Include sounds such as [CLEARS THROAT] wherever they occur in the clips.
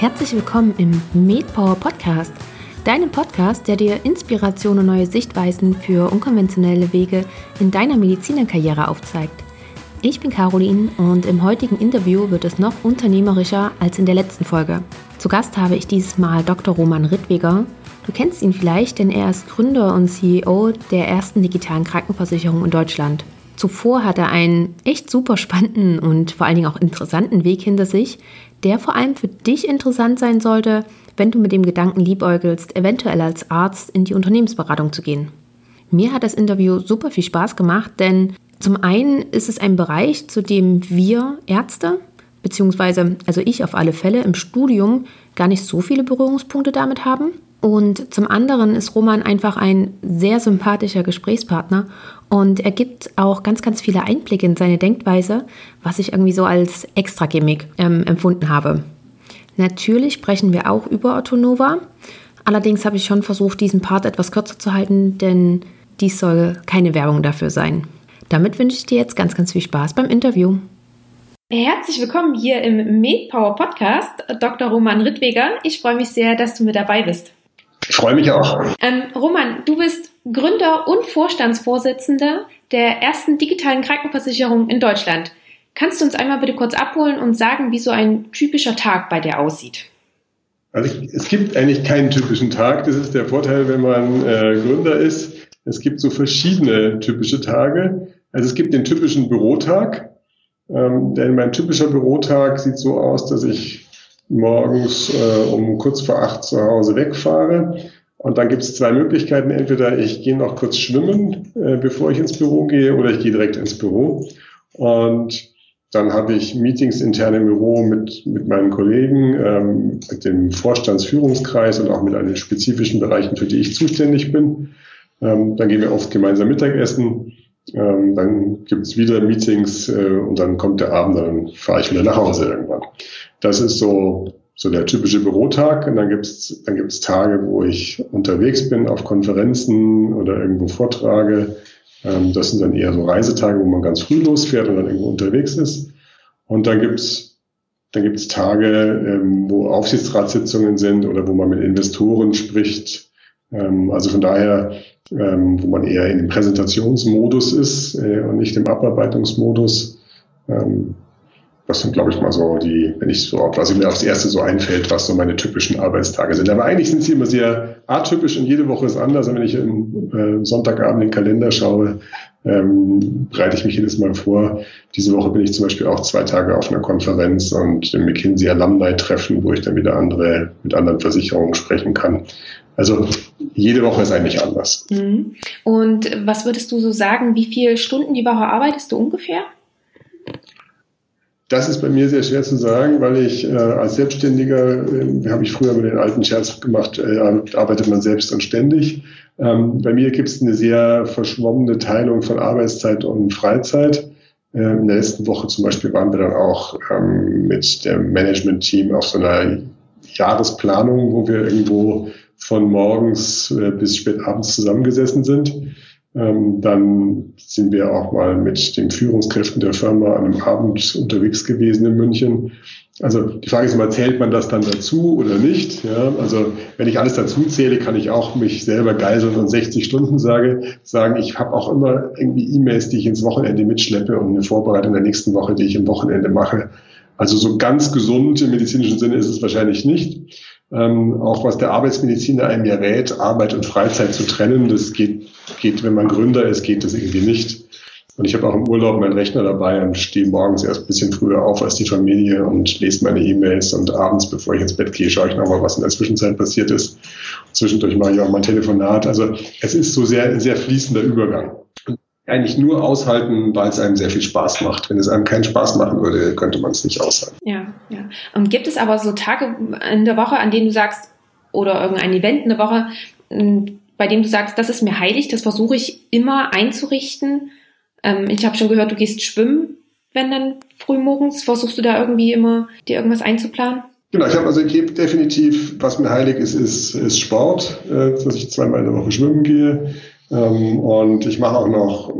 Herzlich willkommen im MedPower Podcast, deinem Podcast, der dir Inspiration und neue Sichtweisen für unkonventionelle Wege in deiner Medizinerkarriere aufzeigt. Ich bin Caroline und im heutigen Interview wird es noch unternehmerischer als in der letzten Folge. Zu Gast habe ich dieses Mal Dr. Roman Rittweger. Du kennst ihn vielleicht, denn er ist Gründer und CEO der ersten digitalen Krankenversicherung in Deutschland. Zuvor hat er einen echt super spannenden und vor allen Dingen auch interessanten Weg hinter sich, der vor allem für dich interessant sein sollte, wenn du mit dem Gedanken liebäugelst, eventuell als Arzt in die Unternehmensberatung zu gehen. Mir hat das Interview super viel Spaß gemacht, denn zum einen ist es ein Bereich, zu dem wir Ärzte, beziehungsweise also ich auf alle Fälle im Studium gar nicht so viele Berührungspunkte damit haben. Und zum anderen ist Roman einfach ein sehr sympathischer Gesprächspartner und er gibt auch ganz, ganz viele Einblicke in seine Denkweise, was ich irgendwie so als Extra-Gimmick ähm, empfunden habe. Natürlich sprechen wir auch über Autonova. Allerdings habe ich schon versucht, diesen Part etwas kürzer zu halten, denn dies soll keine Werbung dafür sein. Damit wünsche ich dir jetzt ganz, ganz viel Spaß beim Interview. Herzlich willkommen hier im MedPower Podcast, Dr. Roman Rittweger. Ich freue mich sehr, dass du mit dabei bist. Ich freue mich auch. Ähm, Roman, du bist Gründer und Vorstandsvorsitzender der ersten digitalen Krankenversicherung in Deutschland. Kannst du uns einmal bitte kurz abholen und sagen, wie so ein typischer Tag bei dir aussieht? Also ich, es gibt eigentlich keinen typischen Tag. Das ist der Vorteil, wenn man äh, Gründer ist. Es gibt so verschiedene typische Tage. Also es gibt den typischen Bürotag. Ähm, denn mein typischer Bürotag sieht so aus, dass ich morgens äh, um kurz vor acht zu Hause wegfahre. Und dann gibt es zwei Möglichkeiten. Entweder ich gehe noch kurz schwimmen, äh, bevor ich ins Büro gehe, oder ich gehe direkt ins Büro. Und dann habe ich Meetings intern im Büro mit, mit meinen Kollegen, ähm, mit dem Vorstandsführungskreis und auch mit allen spezifischen Bereichen, für die ich zuständig bin. Ähm, dann gehen wir oft gemeinsam Mittagessen. Ähm, dann gibt es wieder Meetings äh, und dann kommt der Abend, dann fahre ich wieder nach Hause irgendwann. Das ist so, so der typische Bürotag. Und dann gibt's dann gibt's Tage, wo ich unterwegs bin auf Konferenzen oder irgendwo vortrage. Ähm, das sind dann eher so Reisetage, wo man ganz früh losfährt und dann irgendwo unterwegs ist. Und dann gibt's dann gibt's Tage, ähm, wo Aufsichtsratssitzungen sind oder wo man mit Investoren spricht. Ähm, also von daher, ähm, wo man eher in dem Präsentationsmodus ist äh, und nicht im Abarbeitungsmodus. Ähm, das sind, glaube ich, mal so die, wenn ich so, was mir aufs Erste so einfällt, was so meine typischen Arbeitstage sind. Aber eigentlich sind sie immer sehr atypisch und jede Woche ist anders. Und wenn ich im äh, Sonntagabend den Kalender schaue, ähm, bereite ich mich jedes Mal vor. Diese Woche bin ich zum Beispiel auch zwei Tage auf einer Konferenz und im McKinsey Alumni Treffen, wo ich dann wieder andere, mit anderen Versicherungen sprechen kann. Also jede Woche ist eigentlich anders. Mhm. Und was würdest du so sagen, wie viele Stunden die Woche arbeitest du ungefähr? Das ist bei mir sehr schwer zu sagen, weil ich äh, als Selbstständiger, äh, habe ich früher mit den alten Scherz gemacht, äh, arbeitet man selbst und ständig. Ähm, bei mir gibt es eine sehr verschwommene Teilung von Arbeitszeit und Freizeit. Ähm, in der letzten Woche zum Beispiel waren wir dann auch ähm, mit dem Management-Team auf so einer Jahresplanung, wo wir irgendwo von morgens äh, bis spät abends zusammengesessen sind. Ähm, dann sind wir auch mal mit den Führungskräften der Firma an einem Abend unterwegs gewesen in München. Also die Frage ist immer, zählt man das dann dazu oder nicht? Ja, also wenn ich alles dazu zähle, kann ich auch mich selber geiseln und 60 Stunden sage, sagen, ich habe auch immer irgendwie E-Mails, die ich ins Wochenende mitschleppe und eine Vorbereitung der nächsten Woche, die ich im Wochenende mache. Also so ganz gesund im medizinischen Sinne ist es wahrscheinlich nicht. Ähm, auch was der Arbeitsmediziner einem ja rät, Arbeit und Freizeit zu trennen, das geht, geht, wenn man Gründer ist, geht das irgendwie nicht. Und ich habe auch im Urlaub meinen Rechner dabei und stehe morgens erst ein bisschen früher auf als die Familie und lese meine E-Mails und abends, bevor ich ins Bett gehe, schaue ich nochmal, was in der Zwischenzeit passiert ist. Zwischendurch mache ich auch mal Telefonat. Also es ist so sehr, sehr fließender Übergang eigentlich nur aushalten, weil es einem sehr viel Spaß macht. Wenn es einem keinen Spaß machen würde, könnte man es nicht aushalten. Ja, ja. Und gibt es aber so Tage in der Woche, an denen du sagst, oder irgendein Event in der Woche, bei dem du sagst, das ist mir heilig, das versuche ich immer einzurichten. Ähm, ich habe schon gehört, du gehst schwimmen, wenn dann frühmorgens. Versuchst du da irgendwie immer dir irgendwas einzuplanen? Genau, ich habe also ich definitiv, was mir heilig ist, ist, ist Sport, äh, dass ich zweimal in der Woche schwimmen gehe. Ähm, und ich mache auch noch,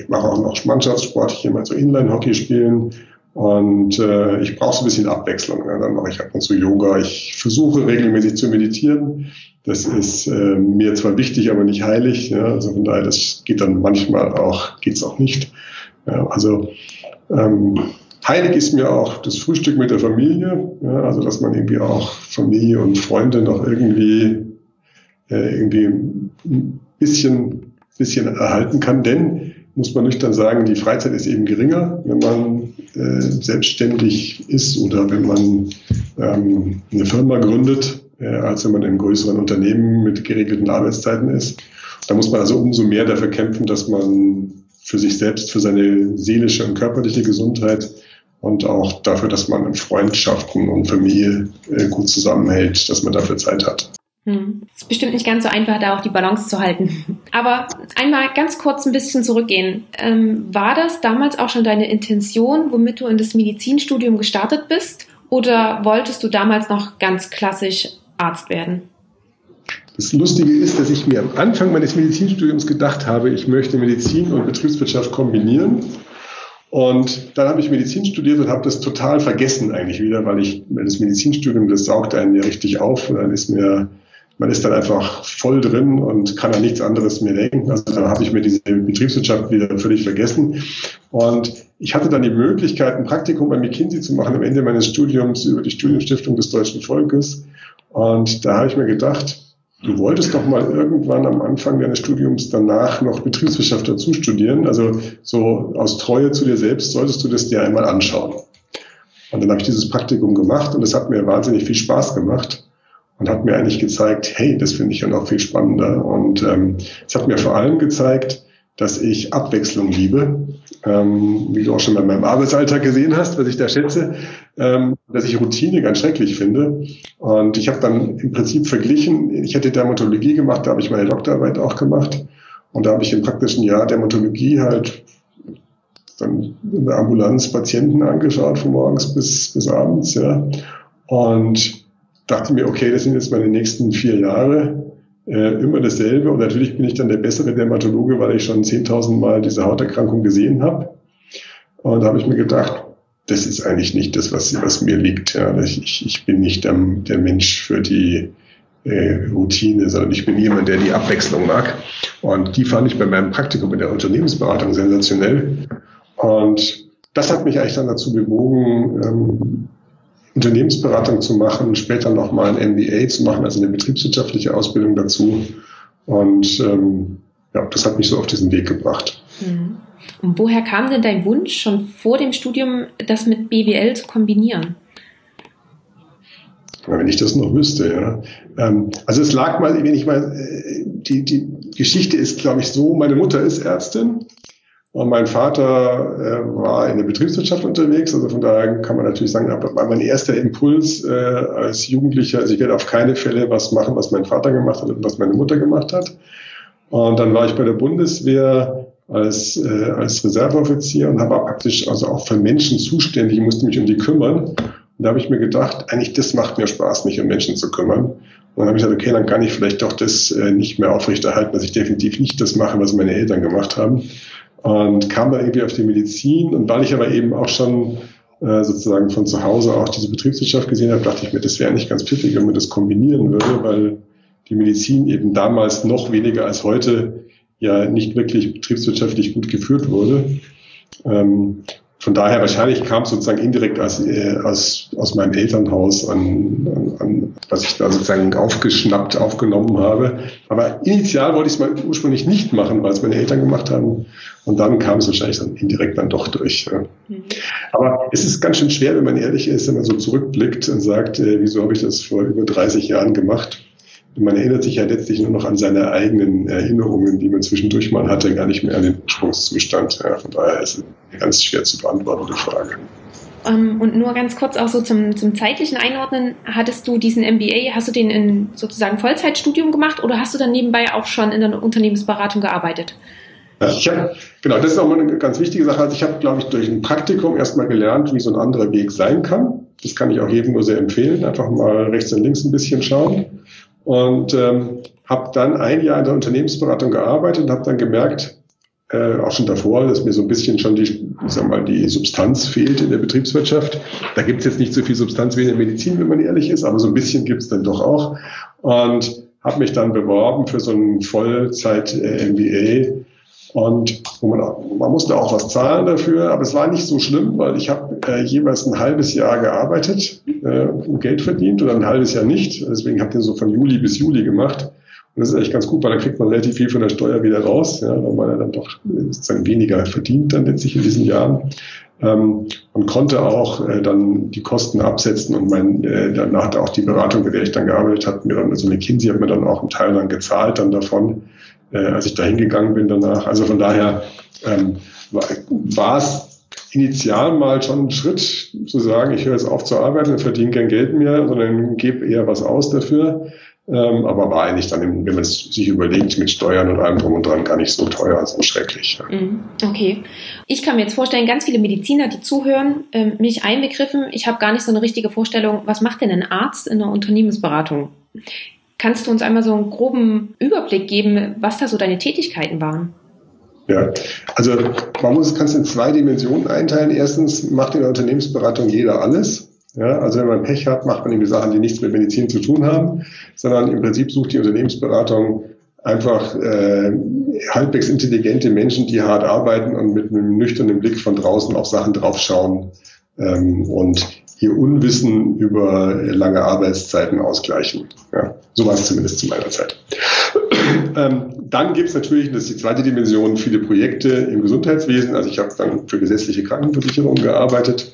ich mache auch noch Mannschaftssport. Ich gehe mal so Inline-Hockey spielen. Und äh, ich brauche so ein bisschen Abwechslung. Ja. Dann mache ich ab und zu Yoga. Ich versuche regelmäßig zu meditieren. Das ist äh, mir zwar wichtig, aber nicht heilig. Ja. Also von daher, das geht dann manchmal auch, geht's auch nicht. Ja, also ähm, heilig ist mir auch das Frühstück mit der Familie. Ja, also dass man irgendwie auch Familie und Freunde noch irgendwie äh, irgendwie bisschen, bisschen erhalten kann. Denn muss man nüchtern sagen, die Freizeit ist eben geringer, wenn man äh, selbstständig ist oder wenn man ähm, eine Firma gründet, äh, als wenn man in einem größeren Unternehmen mit geregelten Arbeitszeiten ist. Da muss man also umso mehr dafür kämpfen, dass man für sich selbst, für seine seelische und körperliche Gesundheit und auch dafür, dass man Freundschaften und Familie äh, gut zusammenhält, dass man dafür Zeit hat. Hm. Es ist bestimmt nicht ganz so einfach, da auch die Balance zu halten. Aber einmal ganz kurz ein bisschen zurückgehen. Ähm, war das damals auch schon deine Intention, womit du in das Medizinstudium gestartet bist? Oder wolltest du damals noch ganz klassisch Arzt werden? Das Lustige ist, dass ich mir am Anfang meines Medizinstudiums gedacht habe, ich möchte Medizin und Betriebswirtschaft kombinieren. Und dann habe ich Medizin studiert und habe das total vergessen eigentlich wieder, weil ich, das Medizinstudium, das saugt einen ja richtig auf und dann ist mir man ist dann einfach voll drin und kann an nichts anderes mehr denken. Also dann habe ich mir diese Betriebswirtschaft wieder völlig vergessen. Und ich hatte dann die Möglichkeit, ein Praktikum bei McKinsey zu machen am Ende meines Studiums über die Studienstiftung des deutschen Volkes. Und da habe ich mir gedacht, du wolltest doch mal irgendwann am Anfang deines Studiums danach noch Betriebswirtschaft dazu studieren. Also so aus Treue zu dir selbst solltest du das dir einmal anschauen. Und dann habe ich dieses Praktikum gemacht und es hat mir wahnsinnig viel Spaß gemacht und hat mir eigentlich gezeigt, hey, das finde ich ja noch viel spannender. Und ähm, es hat mir vor allem gezeigt, dass ich Abwechslung liebe, ähm, wie du auch schon bei meinem Arbeitsalltag gesehen hast, was ich da schätze, ähm, dass ich Routine ganz schrecklich finde. Und ich habe dann im Prinzip verglichen, ich hätte Dermatologie gemacht, da habe ich meine Doktorarbeit auch gemacht. Und da habe ich im praktischen Jahr Dermatologie halt dann in der Ambulanz Patienten angeschaut, von morgens bis, bis abends. Ja. Und dachte mir, okay, das sind jetzt meine nächsten vier Jahre, äh, immer dasselbe. Und natürlich bin ich dann der bessere Dermatologe, weil ich schon 10.000 Mal diese Hauterkrankung gesehen habe. Und da habe ich mir gedacht, das ist eigentlich nicht das, was, was mir liegt. Ja. Ich, ich bin nicht der, der Mensch für die äh, Routine, sondern ich bin jemand, der die Abwechslung mag. Und die fand ich bei meinem Praktikum in der Unternehmensberatung sensationell. Und das hat mich eigentlich dann dazu bewogen, ähm, Unternehmensberatung zu machen, später nochmal ein MBA zu machen, also eine betriebswirtschaftliche Ausbildung dazu. Und ähm, ja, das hat mich so auf diesen Weg gebracht. Mhm. Und woher kam denn dein Wunsch, schon vor dem Studium das mit BWL zu kombinieren? wenn ich das noch wüsste, ja. Ähm, also es lag mal, wenn ich mal, äh, die, die Geschichte ist, glaube ich, so, meine Mutter ist Ärztin und mein Vater äh, war in der Betriebswirtschaft unterwegs, also von daher kann man natürlich sagen, war mein erster Impuls äh, als Jugendlicher, also ich werde auf keine Fälle was machen, was mein Vater gemacht hat und was meine Mutter gemacht hat. Und dann war ich bei der Bundeswehr als, äh, als Reserveoffizier und habe praktisch also auch für Menschen zuständig, musste mich um die kümmern. Und da habe ich mir gedacht, eigentlich das macht mir Spaß, mich um Menschen zu kümmern. Und dann habe ich gesagt, okay, dann kann ich vielleicht doch das äh, nicht mehr aufrechterhalten, dass ich definitiv nicht das mache, was meine Eltern gemacht haben und kam da irgendwie auf die Medizin. Und weil ich aber eben auch schon äh, sozusagen von zu Hause auch diese Betriebswirtschaft gesehen habe, dachte ich mir, das wäre nicht ganz pfiffig, wenn man das kombinieren würde, weil die Medizin eben damals noch weniger als heute ja nicht wirklich betriebswirtschaftlich gut geführt wurde. Ähm, von daher wahrscheinlich kam es sozusagen indirekt aus, äh, aus, aus meinem Elternhaus an, an, an, was ich da sozusagen aufgeschnappt, aufgenommen habe. Aber initial wollte ich es mal ursprünglich nicht machen, weil es meine Eltern gemacht haben. Und dann kam es wahrscheinlich dann indirekt dann doch durch. Ja. Mhm. Aber es ist ganz schön schwer, wenn man ehrlich ist, wenn man so zurückblickt und sagt, äh, wieso habe ich das vor über 30 Jahren gemacht? Man erinnert sich ja letztlich nur noch an seine eigenen Erinnerungen, die man zwischendurch mal hatte, gar nicht mehr an den Ursprungszustand. Ja, von daher ist es eine ganz schwer zu beantwortende Frage. Um, ähm, und nur ganz kurz auch so zum, zum zeitlichen Einordnen, hattest du diesen MBA, hast du den in sozusagen Vollzeitstudium gemacht oder hast du dann nebenbei auch schon in der Unternehmensberatung gearbeitet? Ich hab, genau, das ist auch mal eine ganz wichtige Sache. Also ich habe, glaube ich, durch ein Praktikum erstmal gelernt, wie so ein anderer Weg sein kann. Das kann ich auch jedem nur sehr empfehlen. Einfach mal rechts und links ein bisschen schauen und ähm, habe dann ein Jahr in der Unternehmensberatung gearbeitet und habe dann gemerkt, äh, auch schon davor, dass mir so ein bisschen schon die, ich sag mal, die Substanz fehlt in der Betriebswirtschaft. Da gibt es jetzt nicht so viel Substanz wie in der Medizin, wenn man ehrlich ist, aber so ein bisschen gibt es dann doch auch. Und habe mich dann beworben für so ein Vollzeit-MBA. Und man, musste auch was zahlen dafür, aber es war nicht so schlimm, weil ich habe äh, jeweils ein halbes Jahr gearbeitet äh, und Geld verdient oder ein halbes Jahr nicht. Deswegen habe ich den so von Juli bis Juli gemacht. Und das ist echt ganz gut, weil dann kriegt man relativ viel von der Steuer wieder raus, ja, weil man ja dann doch sozusagen weniger verdient dann letztlich in diesen Jahren. Ähm, und konnte auch äh, dann die Kosten absetzen und mein, äh, danach auch die Beratung, mit der ich dann gearbeitet habe, mir dann, also McKinsey hat mir dann auch einen Teil dann gezahlt dann davon, äh, als ich da hingegangen bin danach. Also von daher ähm, war, es initial mal schon ein Schritt zu sagen, ich höre jetzt auf zu arbeiten und verdiene kein Geld mehr, sondern gebe eher was aus dafür. Ähm, aber war eigentlich dann, wenn man es sich überlegt, mit Steuern und allem drum und dran gar nicht so teuer, so schrecklich. Mhm. Okay. Ich kann mir jetzt vorstellen, ganz viele Mediziner, die zuhören, ähm, mich einbegriffen, ich habe gar nicht so eine richtige Vorstellung, was macht denn ein Arzt in einer Unternehmensberatung? Kannst du uns einmal so einen groben Überblick geben, was da so deine Tätigkeiten waren? Ja, also man muss es in zwei Dimensionen einteilen. Erstens macht in der Unternehmensberatung jeder alles. Ja, also wenn man Pech hat, macht man die Sachen, die nichts mit Medizin zu tun haben, sondern im Prinzip sucht die Unternehmensberatung einfach äh, halbwegs intelligente Menschen, die hart arbeiten und mit einem nüchternen Blick von draußen auf Sachen draufschauen ähm, und ihr Unwissen über lange Arbeitszeiten ausgleichen. Ja, so war es zumindest zu meiner Zeit. [CLEARS THROAT] ähm, dann gibt es natürlich, das ist die zweite Dimension, viele Projekte im Gesundheitswesen. Also ich habe dann für gesetzliche Krankenversicherungen gearbeitet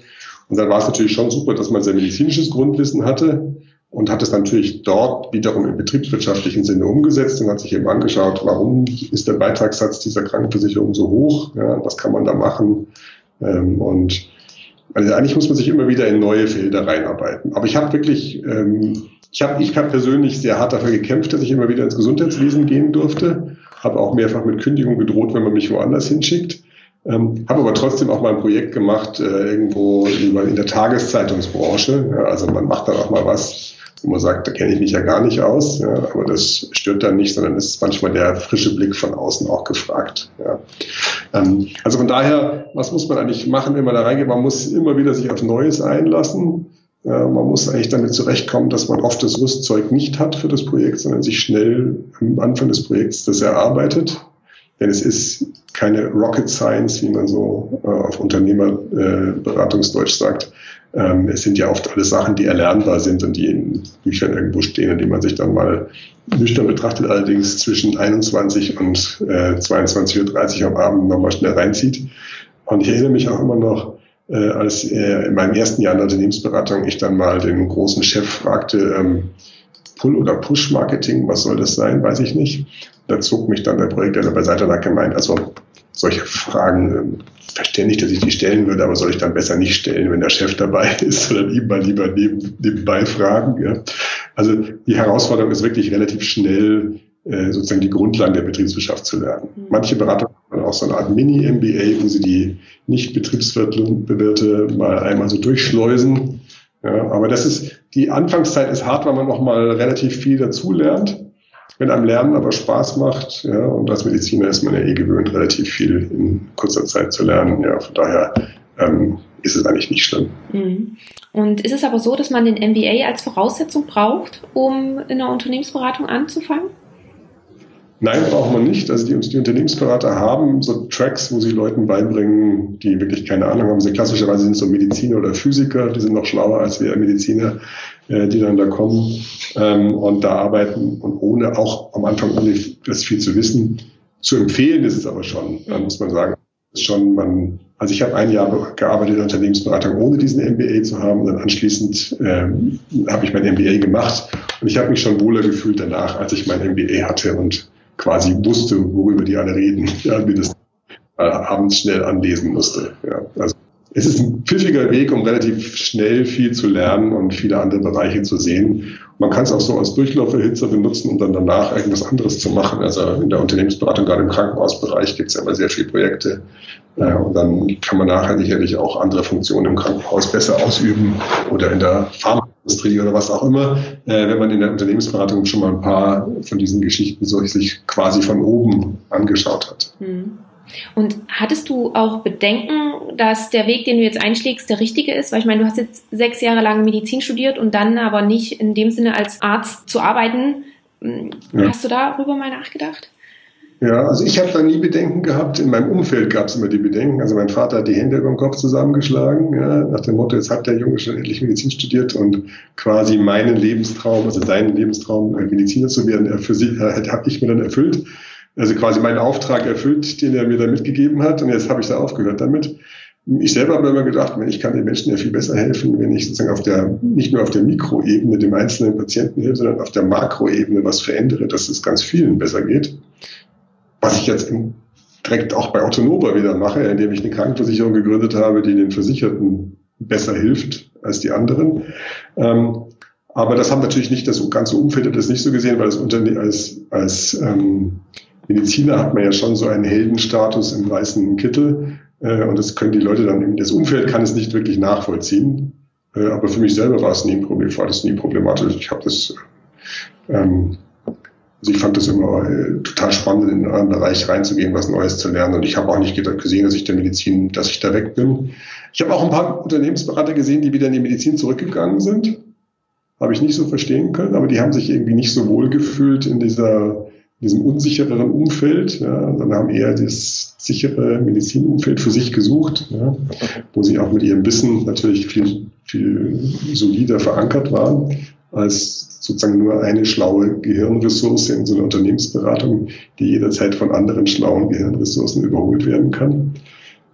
und dann war es natürlich schon super, dass man sehr medizinisches Grundwissen hatte und hat es natürlich dort wiederum im betriebswirtschaftlichen Sinne umgesetzt und hat sich eben angeschaut, warum ist der Beitragssatz dieser Krankenversicherung so hoch, ja, was kann man da machen ähm, und also eigentlich muss man sich immer wieder in neue Felder reinarbeiten. Aber ich habe wirklich, ähm, ich habe ich hab persönlich sehr hart dafür gekämpft, dass ich immer wieder ins Gesundheitswesen gehen durfte, habe auch mehrfach mit Kündigung gedroht, wenn man mich woanders hinschickt. Ähm, habe aber trotzdem auch mal ein Projekt gemacht, äh, irgendwo in der Tageszeitungsbranche. Ja, also man macht dann auch mal was, wo man sagt, da kenne ich mich ja gar nicht aus, ja, aber das stört dann nicht, sondern ist manchmal der frische Blick von außen auch gefragt. Ja. Ähm, also von daher, was muss man eigentlich machen, wenn man da reingeht? Man muss immer wieder sich auf Neues einlassen. man muss eigentlich damit zurechtkommen, dass man oft das Rüstzeug nicht hat für das Projekt, sondern sich schnell am Anfang des Projekts das erarbeitet. Denn es ist keine Rocket Science, wie man so äh, auf Unternehmerberatungsdeutsch äh, sagt. Ähm, es sind ja oft alles Sachen, die erlernbar sind und die in Büchern irgendwo stehen und die man sich dann mal nüchtern betrachtet, allerdings zwischen 21 und äh, 22.30 Uhr am Abend nochmal schnell reinzieht. Und ich erinnere mich auch immer noch, äh, als äh, in meinem ersten Jahr in der Unternehmensberatung ich dann mal den großen Chef fragte, ähm, Pull- oder Push-Marketing, was soll das sein, weiß ich nicht. Da zog mich dann der Projektleiter beiseite und hat gemeint, also solche Fragen äh, verständig, dass ich die stellen würde, aber soll ich dann besser nicht stellen, wenn der Chef dabei [LAUGHS] ist, sondern ihm mal lieber neben, nebenbei fragen. Ja. Also die Herausforderung ist wirklich relativ schnell äh, sozusagen die Grundlagen der Betriebswirtschaft zu lernen. Mhm. Manche Berater haben auch so eine Art Mini-MBA, wo sie die Nicht-Betriebswirte mal einmal so durchschleusen. Ja, aber das ist, die Anfangszeit ist hart, weil man noch mal relativ viel dazulernt. Wenn einem Lernen aber Spaß macht, ja, und als Mediziner ist man ja eh gewöhnt, relativ viel in kurzer Zeit zu lernen. Ja, von daher ähm, ist es eigentlich nicht schlimm. Mhm. Und ist es aber so, dass man den MBA als Voraussetzung braucht, um in der Unternehmensberatung anzufangen? Nein, braucht man nicht. Also die, die, Unternehmensberater haben so Tracks, wo sie Leuten beibringen, die wirklich keine Ahnung haben. Sie klassischerweise sind so Mediziner oder Physiker, die sind noch schlauer als wir Mediziner, äh, die dann da kommen ähm, und da arbeiten und ohne auch am Anfang ohne das viel zu wissen. Zu empfehlen ist es aber schon, da muss man sagen, ist schon man. Also ich habe ein Jahr gearbeitet in der Unternehmensberatung, ohne diesen MBA zu haben. Und dann anschließend ähm, habe ich mein MBA gemacht und ich habe mich schon wohler gefühlt danach, als ich mein MBA hatte und quasi wusste, worüber die alle reden, [LAUGHS] ja, mir das äh, abends schnell anlesen musste. Ja. Also es ist ein pfiffiger Weg, um relativ schnell viel zu lernen und viele andere Bereiche zu sehen. Man kann es auch so als Durchlauferhitzer benutzen, um dann danach irgendwas anderes zu machen. Also in der Unternehmensberatung, gerade im Krankenhausbereich, gibt es ja immer sehr viele Projekte. Äh, und dann kann man nachher sicherlich auch andere Funktionen im Krankenhaus besser ausüben oder in der Pharmaindustrie oder was auch immer, äh, wenn man in der Unternehmensberatung schon mal ein paar von diesen Geschichten so sich quasi von oben angeschaut hat. Hm. Und hattest du auch Bedenken, dass der Weg, den du jetzt einschlägst, der richtige ist? Weil ich meine, du hast jetzt sechs Jahre lang Medizin studiert und dann aber nicht in dem Sinne als Arzt zu arbeiten. Ja. Hast du darüber mal nachgedacht? Ja, also ich habe da nie Bedenken gehabt. In meinem Umfeld gab es immer die Bedenken. Also mein Vater hat die Hände über den Kopf zusammengeschlagen, ja, nach dem Motto, jetzt hat der Junge schon endlich Medizin studiert und quasi meinen Lebenstraum, also seinen Lebenstraum, äh, Mediziner zu werden, er für äh, habe ich mir dann erfüllt. Also quasi meinen Auftrag erfüllt, den er mir da mitgegeben hat. Und jetzt habe ich da aufgehört damit. Ich selber habe immer gedacht, ich kann den Menschen ja viel besser helfen, wenn ich sozusagen auf der, nicht nur auf der Mikroebene dem einzelnen Patienten helfe, sondern auf der Makroebene was verändere, dass es ganz vielen besser geht was ich jetzt direkt auch bei Autonova wieder mache, indem ich eine Krankenversicherung gegründet habe, die den Versicherten besser hilft als die anderen. Ähm, aber das haben natürlich nicht das ganze Umfeld das nicht so gesehen, weil das Unternehmen als, als ähm, Mediziner hat man ja schon so einen Heldenstatus im weißen Kittel. Äh, und das können die Leute dann, das Umfeld kann es nicht wirklich nachvollziehen. Äh, aber für mich selber war es nie ein Problem, war das nie problematisch. Ich habe das ähm, also ich fand das immer äh, total spannend, in einen Bereich reinzugehen, was Neues zu lernen. Und ich habe auch nicht gesehen, dass ich der Medizin, dass ich da weg bin. Ich habe auch ein paar Unternehmensberater gesehen, die wieder in die Medizin zurückgegangen sind. Habe ich nicht so verstehen können, aber die haben sich irgendwie nicht so wohl gefühlt in dieser diesem unsichereren Umfeld, ja, sondern haben eher das sichere Medizinumfeld für sich gesucht, ja, wo sie auch mit ihrem Wissen natürlich viel, viel solider verankert waren als sozusagen nur eine schlaue Gehirnressource in so einer Unternehmensberatung, die jederzeit von anderen schlauen Gehirnressourcen überholt werden kann.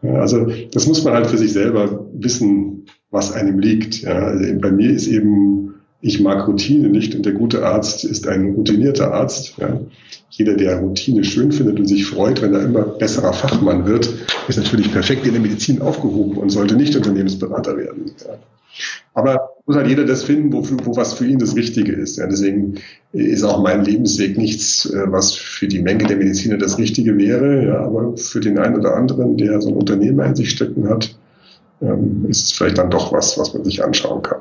Also das muss man halt für sich selber wissen, was einem liegt. Ja, also bei mir ist eben, ich mag Routine nicht und der gute Arzt ist ein routinierter Arzt. Ja. Jeder, der Routine schön findet und sich freut, wenn er immer besserer Fachmann wird, ist natürlich perfekt in der Medizin aufgehoben und sollte nicht Unternehmensberater werden. Ja. Aber muss halt jeder das finden, wo, wo was für ihn das Richtige ist. Ja, deswegen ist auch mein Lebensweg nichts, äh, was für die Menge der Mediziner das Richtige wäre. Ja, aber für den einen oder anderen, der so ein Unternehmer in sich stecken hat, ähm, ist es vielleicht dann doch was, was man sich anschauen kann.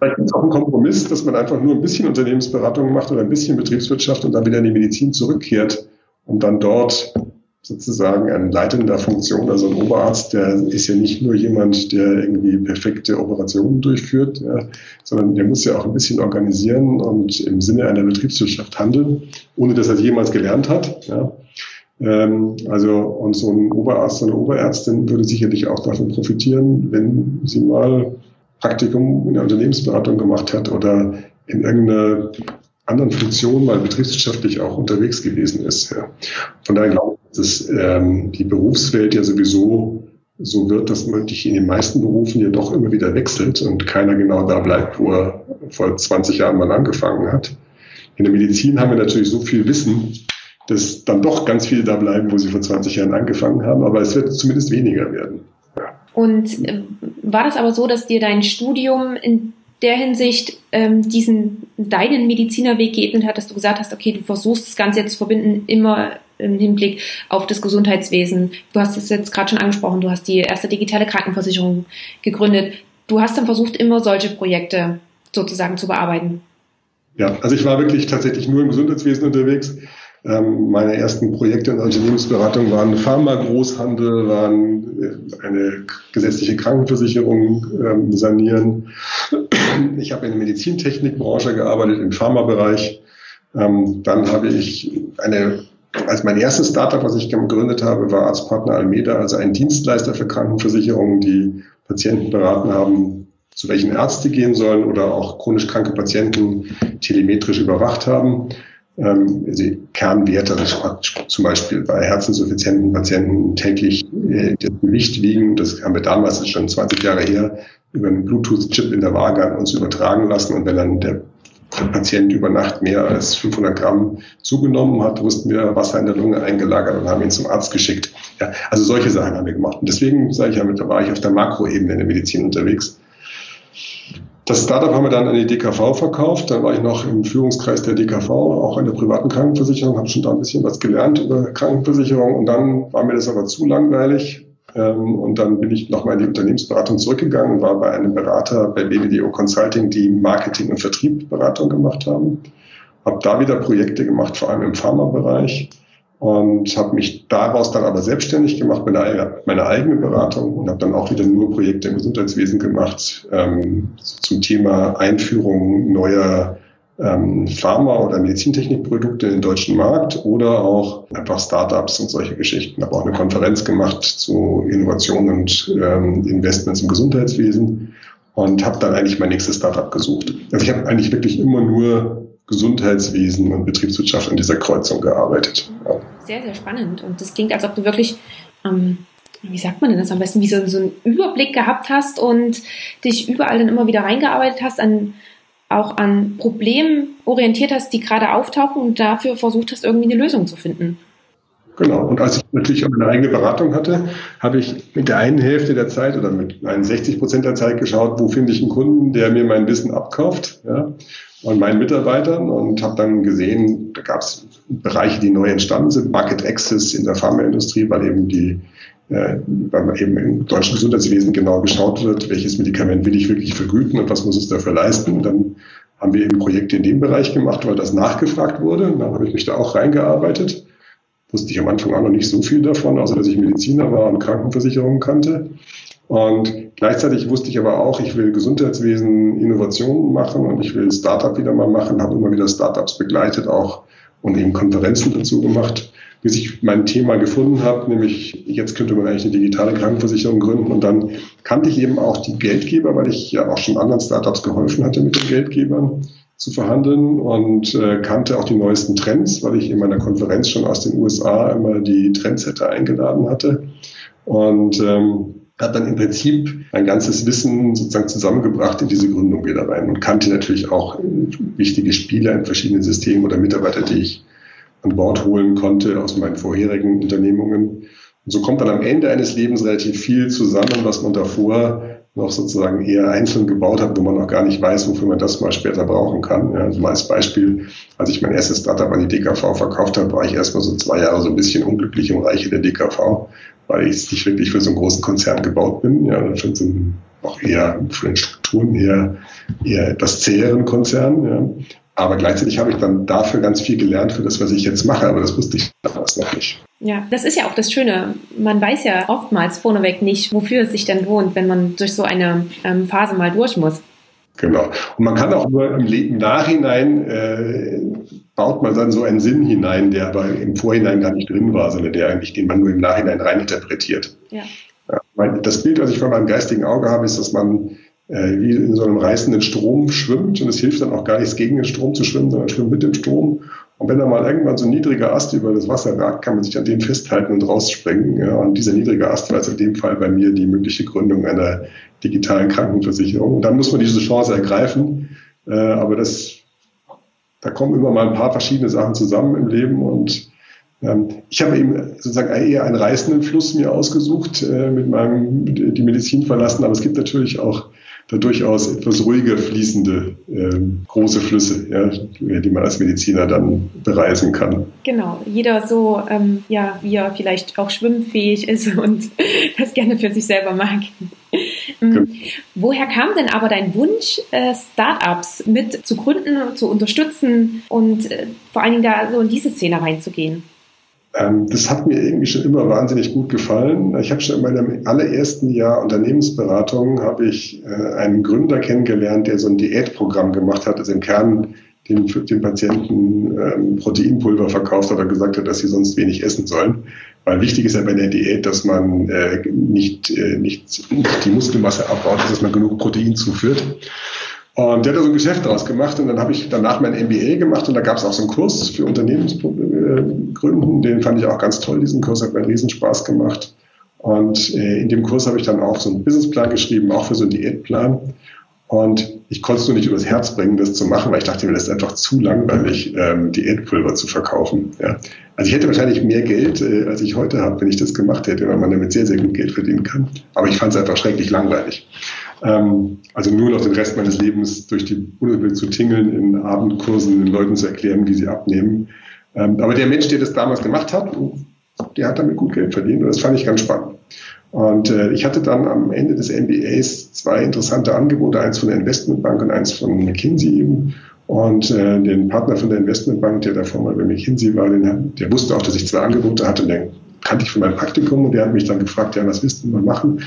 Vielleicht gibt es auch einen Kompromiss, dass man einfach nur ein bisschen Unternehmensberatung macht oder ein bisschen Betriebswirtschaft und dann wieder in die Medizin zurückkehrt und dann dort sozusagen ein leitender Funktion. Also ein Oberarzt, der ist ja nicht nur jemand, der irgendwie perfekte Operationen durchführt, ja, sondern der muss ja auch ein bisschen organisieren und im Sinne einer Betriebswirtschaft handeln, ohne dass er es jemals gelernt hat. Ja. Ähm, also und so ein Oberarzt, eine Oberärztin würde sicherlich auch davon profitieren, wenn sie mal Praktikum in der Unternehmensberatung gemacht hat oder in irgendeiner anderen Funktion mal betriebswirtschaftlich auch unterwegs gewesen ist. Ja. Von daher glaube ich, dass ähm, die Berufswelt ja sowieso so wird, dass man dich in den meisten Berufen ja doch immer wieder wechselt und keiner genau da bleibt, wo er vor 20 Jahren mal angefangen hat. In der Medizin haben wir natürlich so viel Wissen, dass dann doch ganz viele da bleiben, wo sie vor 20 Jahren angefangen haben, aber es wird zumindest weniger werden. Und äh, war das aber so, dass dir dein Studium in der Hinsicht ähm, diesen deinen Medizinerweg geebnet hat, dass du gesagt hast, okay, du versuchst das Ganze jetzt zu verbinden, immer im Hinblick auf das Gesundheitswesen. Du hast es jetzt gerade schon angesprochen, du hast die erste digitale Krankenversicherung gegründet. Du hast dann versucht, immer solche Projekte sozusagen zu bearbeiten. Ja, also ich war wirklich tatsächlich nur im Gesundheitswesen unterwegs. Ähm, meine ersten Projekte in der Unternehmensberatung waren Pharma-Großhandel, waren äh, eine gesetzliche Krankenversicherung ähm, sanieren. Ich habe in der Medizintechnikbranche gearbeitet, im Pharmabereich. Ähm, dann habe ich eine, als mein erstes Startup, was ich gegründet habe, war Arztpartner Almeda, also ein Dienstleister für Krankenversicherungen, die Patienten beraten haben, zu welchen Ärzte gehen sollen oder auch chronisch kranke Patienten telemetrisch überwacht haben ähm, die Kernwerte, also zum Beispiel bei herzinsuffizienten Patienten täglich äh, das Gewicht wiegen. Das haben wir damals, schon 20 Jahre her, über einen Bluetooth-Chip in der Waage an uns übertragen lassen. Und wenn dann der, der Patient über Nacht mehr als 500 Gramm zugenommen hat, wussten wir, Wasser in der Lunge eingelagert und haben ihn zum Arzt geschickt. Ja, also solche Sachen haben wir gemacht. Und deswegen sage ich ja, da war ich auf der Makroebene in der Medizin unterwegs. Das Startup haben wir dann an die DKV verkauft. Dann war ich noch im Führungskreis der DKV, auch in der privaten Krankenversicherung, habe schon da ein bisschen was gelernt über Krankenversicherung. Und dann war mir das aber zu langweilig. Ähm, und dann bin ich nochmal in die Unternehmensberatung zurückgegangen und war bei einem Berater bei BBDO Consulting, die Marketing und Vertrieb Beratung gemacht haben. Habe da wieder Projekte gemacht, vor allem im Pharmabereich und habe mich daraus dann aber selbstständig gemacht, meine, meine eigene Beratung und habe dann auch wieder nur Projekte im Gesundheitswesen gemacht ähm, zum Thema Einführung neuer ähm, Pharma- oder Medizintechnikprodukte in den deutschen Markt oder auch einfach Startups und solche Geschichten. Habe auch eine Konferenz gemacht zu Innovation und ähm, Investments im Gesundheitswesen und habe dann eigentlich mein nächstes Startup gesucht. Also ich habe eigentlich wirklich immer nur Gesundheitswesen und Betriebswirtschaft in dieser Kreuzung gearbeitet. Ja. Sehr, sehr spannend. Und das klingt, als ob du wirklich, ähm, wie sagt man denn das am besten, wie so, so einen Überblick gehabt hast und dich überall dann immer wieder reingearbeitet hast, an, auch an Problemen orientiert hast, die gerade auftauchen und dafür versucht hast, irgendwie eine Lösung zu finden. Genau. Und als ich natürlich auch meine eigene Beratung hatte, habe ich mit der einen Hälfte der Zeit oder mit 61 Prozent der Zeit geschaut, wo finde ich einen Kunden, der mir mein Wissen abkauft. Ja und meinen Mitarbeitern und habe dann gesehen, da gab es Bereiche, die neu entstanden sind, Market Access in der Pharmaindustrie, weil eben die äh, weil eben im deutschen Gesundheitswesen genau geschaut wird, welches Medikament will ich wirklich vergüten und was muss es dafür leisten. Und dann haben wir eben Projekte in dem Bereich gemacht, weil das nachgefragt wurde. Und dann habe ich mich da auch reingearbeitet. Wusste ich am Anfang auch noch nicht so viel davon, außer dass ich Mediziner war und Krankenversicherungen kannte. Und gleichzeitig wusste ich aber auch, ich will Gesundheitswesen Innovationen machen und ich will Startup wieder mal machen, habe immer wieder Startups begleitet auch und eben Konferenzen dazu gemacht, bis ich mein Thema gefunden habe, nämlich jetzt könnte man eigentlich eine digitale Krankenversicherung gründen und dann kannte ich eben auch die Geldgeber, weil ich ja auch schon anderen Startups geholfen hatte mit den Geldgebern zu verhandeln und äh, kannte auch die neuesten Trends, weil ich in meiner Konferenz schon aus den USA immer die Trendsetter eingeladen hatte und ähm, hat dann im Prinzip mein ganzes Wissen sozusagen zusammengebracht in diese Gründung wieder rein und kannte natürlich auch wichtige Spieler in verschiedenen Systemen oder Mitarbeiter, die ich an Bord holen konnte aus meinen vorherigen Unternehmungen. Und so kommt dann am Ende eines Lebens relativ viel zusammen, was man davor noch sozusagen eher einzeln gebaut hat, wo man noch gar nicht weiß, wofür man das mal später brauchen kann. Ja, also mal als Beispiel, als ich mein erstes Startup an die DKV verkauft habe, war ich erstmal so zwei Jahre so ein bisschen unglücklich im Reiche der DKV, weil ich nicht wirklich für so einen großen Konzern gebaut bin, ja, für so einen auch eher von den Strukturen eher, eher etwas zäheren Konzern. Ja. Aber gleichzeitig habe ich dann dafür ganz viel gelernt für das, was ich jetzt mache, aber das wusste ich damals noch nicht. Ja, das ist ja auch das Schöne. Man weiß ja oftmals vorneweg nicht, wofür es sich denn lohnt, wenn man durch so eine ähm, Phase mal durch muss. Genau. Und man kann auch nur im, im Nachhinein äh, baut man dann so einen Sinn hinein, der aber im Vorhinein gar nicht drin war, sondern der eigentlich, den man nur im Nachhinein reininterpretiert. Ja. Das Bild, was ich von meinem geistigen Auge habe, ist, dass man äh, wie in so einem reißenden Strom schwimmt und es hilft dann auch gar nichts gegen den Strom zu schwimmen, sondern schwimmt mit dem Strom. Und wenn da mal irgendwann so ein niedriger Ast über das Wasser ragt, kann man sich an dem festhalten und rausspringen. Ja, und dieser niedrige Ast war jetzt in dem Fall bei mir die mögliche Gründung einer digitalen Krankenversicherung. Und dann muss man diese Chance ergreifen. Äh, aber das, da kommen immer mal ein paar verschiedene Sachen zusammen im Leben und ähm, ich habe eben sozusagen eher einen reißenden Fluss mir ausgesucht, äh, mit meinem die Medizin verlassen, aber es gibt natürlich auch da durchaus etwas ruhiger fließende ähm, große Flüsse, ja, die man als Mediziner dann bereisen kann. Genau, jeder so, ähm, ja, wie er vielleicht auch schwimmfähig ist [LAUGHS] und das gerne für sich selber mag. Ähm, genau. Woher kam denn aber dein Wunsch, äh, Startups mit zu gründen, zu unterstützen und äh, vor allen Dingen da so in diese Szene reinzugehen? Ähm, das hat mir irgendwie schon immer wahnsinnig gut gefallen. Ich habe schon in meinem allerersten Jahr Unternehmensberatung habe ich äh, einen Gründer kennengelernt, der so ein Diätprogramm gemacht hat, also im Kern den, den Patienten ähm, Proteinpulver verkauft hat und gesagt hat, dass sie sonst wenig essen sollen. Weil wichtig ist ja bei der Diät, dass man äh, nicht, äh, nicht die Muskelmasse abbaut, dass man genug Protein zuführt. Und der hat da so ein Geschäft draus gemacht und dann habe ich danach mein MBA gemacht und da gab es auch so einen Kurs für Unternehmensgründen. Den fand ich auch ganz toll, diesen Kurs hat mir einen Riesenspaß gemacht. Und äh, in dem Kurs habe ich dann auch so einen Businessplan geschrieben, auch für so einen Diätplan. Und ich konnte es nur nicht übers Herz bringen, das zu machen, weil ich dachte mir, das ist einfach zu langweilig, ähm, Diätpulver zu verkaufen. Ja. Also ich hätte wahrscheinlich mehr Geld, äh, als ich heute habe, wenn ich das gemacht hätte, weil man damit sehr, sehr gut Geld verdienen kann. Aber ich fand es einfach schrecklich langweilig. Ähm, also nur noch den Rest meines Lebens durch die Bundeswehr zu tingeln, in Abendkursen den Leuten zu erklären, wie sie abnehmen. Ähm, aber der Mensch, der das damals gemacht hat, der hat damit gut Geld verdient und das fand ich ganz spannend. Und äh, ich hatte dann am Ende des MBAs zwei interessante Angebote, eins von der Investmentbank und eins von McKinsey eben. Und äh, den Partner von der Investmentbank, der davor mal bei McKinsey war, den, der wusste auch, dass ich zwei Angebote hatte und den kannte ich von meinem Praktikum und der hat mich dann gefragt, ja, was willst du mal machen? Und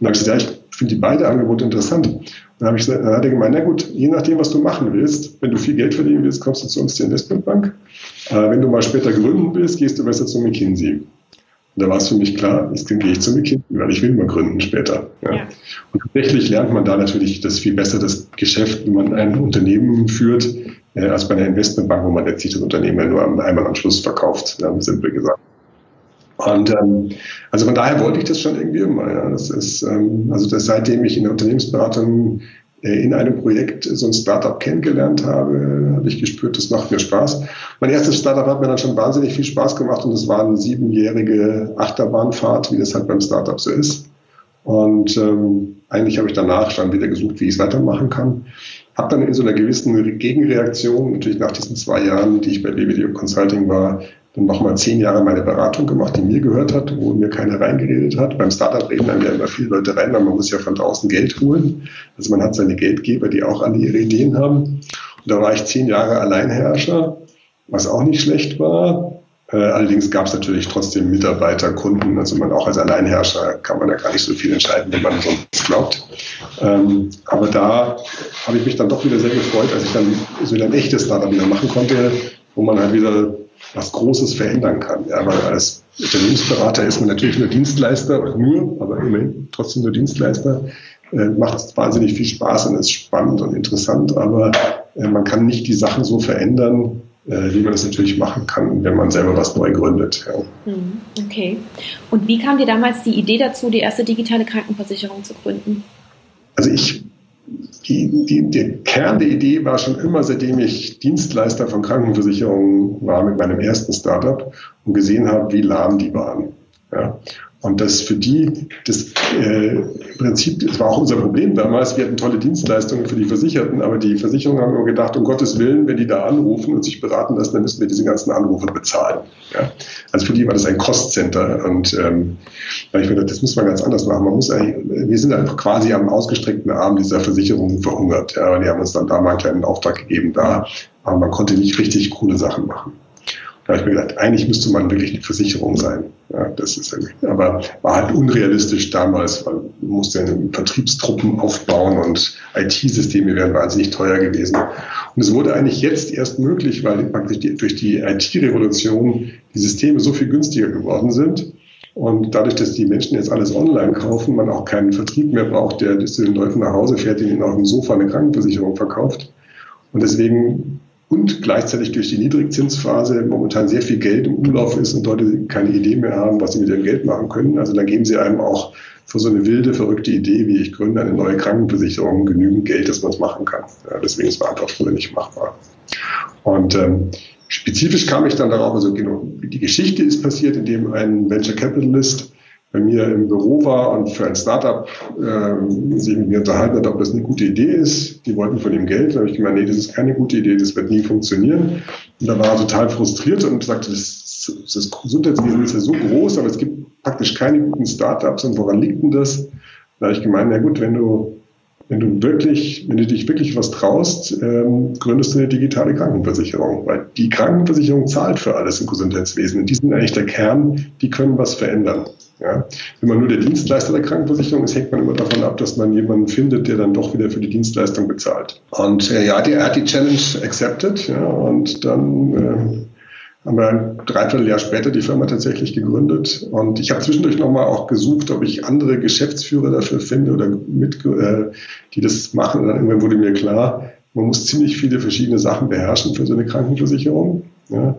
dann habe ich gesagt, ja, ich finde die beiden Angebote interessant. Und dann, habe ich, dann hat er gemeint, na gut, je nachdem, was du machen willst, wenn du viel Geld verdienen willst, kommst du zu uns zur Investmentbank. Äh, wenn du mal später gründen willst, gehst du besser zu McKinsey. Und da war es für mich klar, jetzt gehe ich zu McKinsey, weil ich will mal gründen später. Ja. Ja. Und tatsächlich lernt man da natürlich das viel besser, das Geschäft, wenn man ein Unternehmen führt, äh, als bei einer Investmentbank, wo man letztlich das Unternehmen nur einmal am Schluss verkauft, ja, simpel gesagt. Und ähm, also von daher wollte ich das schon irgendwie immer. Ja. Das ist, ähm, also das, seitdem ich in der Unternehmensberatung äh, in einem Projekt so ein Startup kennengelernt habe, habe ich gespürt, das macht mir Spaß. Mein erstes Startup hat mir dann schon wahnsinnig viel Spaß gemacht und das war eine siebenjährige Achterbahnfahrt, wie das halt beim Startup so ist. Und ähm, eigentlich habe ich danach schon wieder gesucht, wie ich es weitermachen kann. Habe dann in so einer gewissen Gegenreaktion, natürlich nach diesen zwei Jahren, die ich bei Video Consulting war, dann nochmal zehn Jahre meine Beratung gemacht, die mir gehört hat, wo mir keiner reingeredet hat. Beim Startup reden dann ja immer viele Leute rein, weil man muss ja von draußen Geld holen. Also man hat seine Geldgeber, die auch alle ihre Ideen haben. Und da war ich zehn Jahre Alleinherrscher, was auch nicht schlecht war. Äh, allerdings gab es natürlich trotzdem Mitarbeiter, Kunden. Also man auch als Alleinherrscher kann man ja gar nicht so viel entscheiden, wenn man sonst glaubt. Ähm, aber da habe ich mich dann doch wieder sehr gefreut, als ich dann so ein echtes Startup wieder machen konnte, wo man halt wieder was Großes verändern kann. Ja, weil als Unternehmensberater ist man natürlich nur Dienstleister, nur, aber immerhin trotzdem nur Dienstleister. Äh, macht wahnsinnig viel Spaß und ist spannend und interessant, aber äh, man kann nicht die Sachen so verändern, äh, wie man es natürlich machen kann, wenn man selber was neu gründet. Ja. Hm, okay. Und wie kam dir damals die Idee dazu, die erste digitale Krankenversicherung zu gründen? Also ich die, die, der Kern der Idee war schon immer, seitdem ich Dienstleister von Krankenversicherungen war mit meinem ersten Startup und gesehen habe, wie lahm die waren. Ja. Und das für die, das äh, im Prinzip, das war auch unser Problem damals, wir hatten tolle Dienstleistungen für die Versicherten, aber die Versicherungen haben immer gedacht, um Gottes Willen, wenn die da anrufen und sich beraten lassen, dann müssen wir diese ganzen Anrufe bezahlen. Ja? Also für die war das ein Cost-Center und ähm, ich mir das muss man ganz anders machen. Man muss wir sind einfach quasi am ausgestreckten Arm dieser Versicherungen verhungert. Ja? Die haben uns dann da mal einen kleinen Auftrag gegeben da, aber man konnte nicht richtig coole Sachen machen. Da habe ich mir gedacht, eigentlich müsste man wirklich eine Versicherung sein. Ja, das ist aber war halt unrealistisch damals, weil man musste Vertriebstruppen aufbauen und IT-Systeme wären wahnsinnig teuer gewesen. Und es wurde eigentlich jetzt erst möglich, weil praktisch die, durch die IT-Revolution die Systeme so viel günstiger geworden sind. Und dadurch, dass die Menschen jetzt alles online kaufen, man auch keinen Vertrieb mehr braucht, der zu den Leuten nach Hause fährt, den ihnen auf dem Sofa eine Krankenversicherung verkauft. Und deswegen und gleichzeitig durch die Niedrigzinsphase momentan sehr viel Geld im Umlauf ist und Leute keine Idee mehr haben, was sie mit ihrem Geld machen können. Also dann geben sie einem auch für so eine wilde, verrückte Idee, wie ich gründe eine neue Krankenversicherung, genügend Geld, dass man es machen kann. Ja, deswegen ist es einfach früher nicht machbar. Und ähm, spezifisch kam ich dann darauf, also genau, die Geschichte ist passiert, indem ein Venture Capitalist bei mir im Büro war und für ein Startup äh, sich mit mir unterhalten hat, ob das eine gute Idee ist. Die wollten von ihm Geld. Da habe ich gemeint, nee, das ist keine gute Idee, das wird nie funktionieren. Und da war er total frustriert und sagte, das, das Gesundheitswesen ist ja so groß, aber es gibt praktisch keine guten Startups und woran liegt denn das? Da habe ich gemeint, na gut, wenn du wenn du wirklich, wenn du dich wirklich was traust, ähm, gründest du eine digitale Krankenversicherung, weil die Krankenversicherung zahlt für alles im Gesundheitswesen. Und die sind eigentlich der Kern, die können was verändern. Ja. Wenn man nur der Dienstleister der Krankenversicherung ist, hängt man immer davon ab, dass man jemanden findet, der dann doch wieder für die Dienstleistung bezahlt. Und äh, ja, der hat die Challenge accepted ja, und dann äh, haben wir ein Dreivierteljahr später die Firma tatsächlich gegründet. Und ich habe zwischendurch nochmal auch gesucht, ob ich andere Geschäftsführer dafür finde oder mit, äh, die das machen. Und dann irgendwann wurde mir klar, man muss ziemlich viele verschiedene Sachen beherrschen für so eine Krankenversicherung. Ja.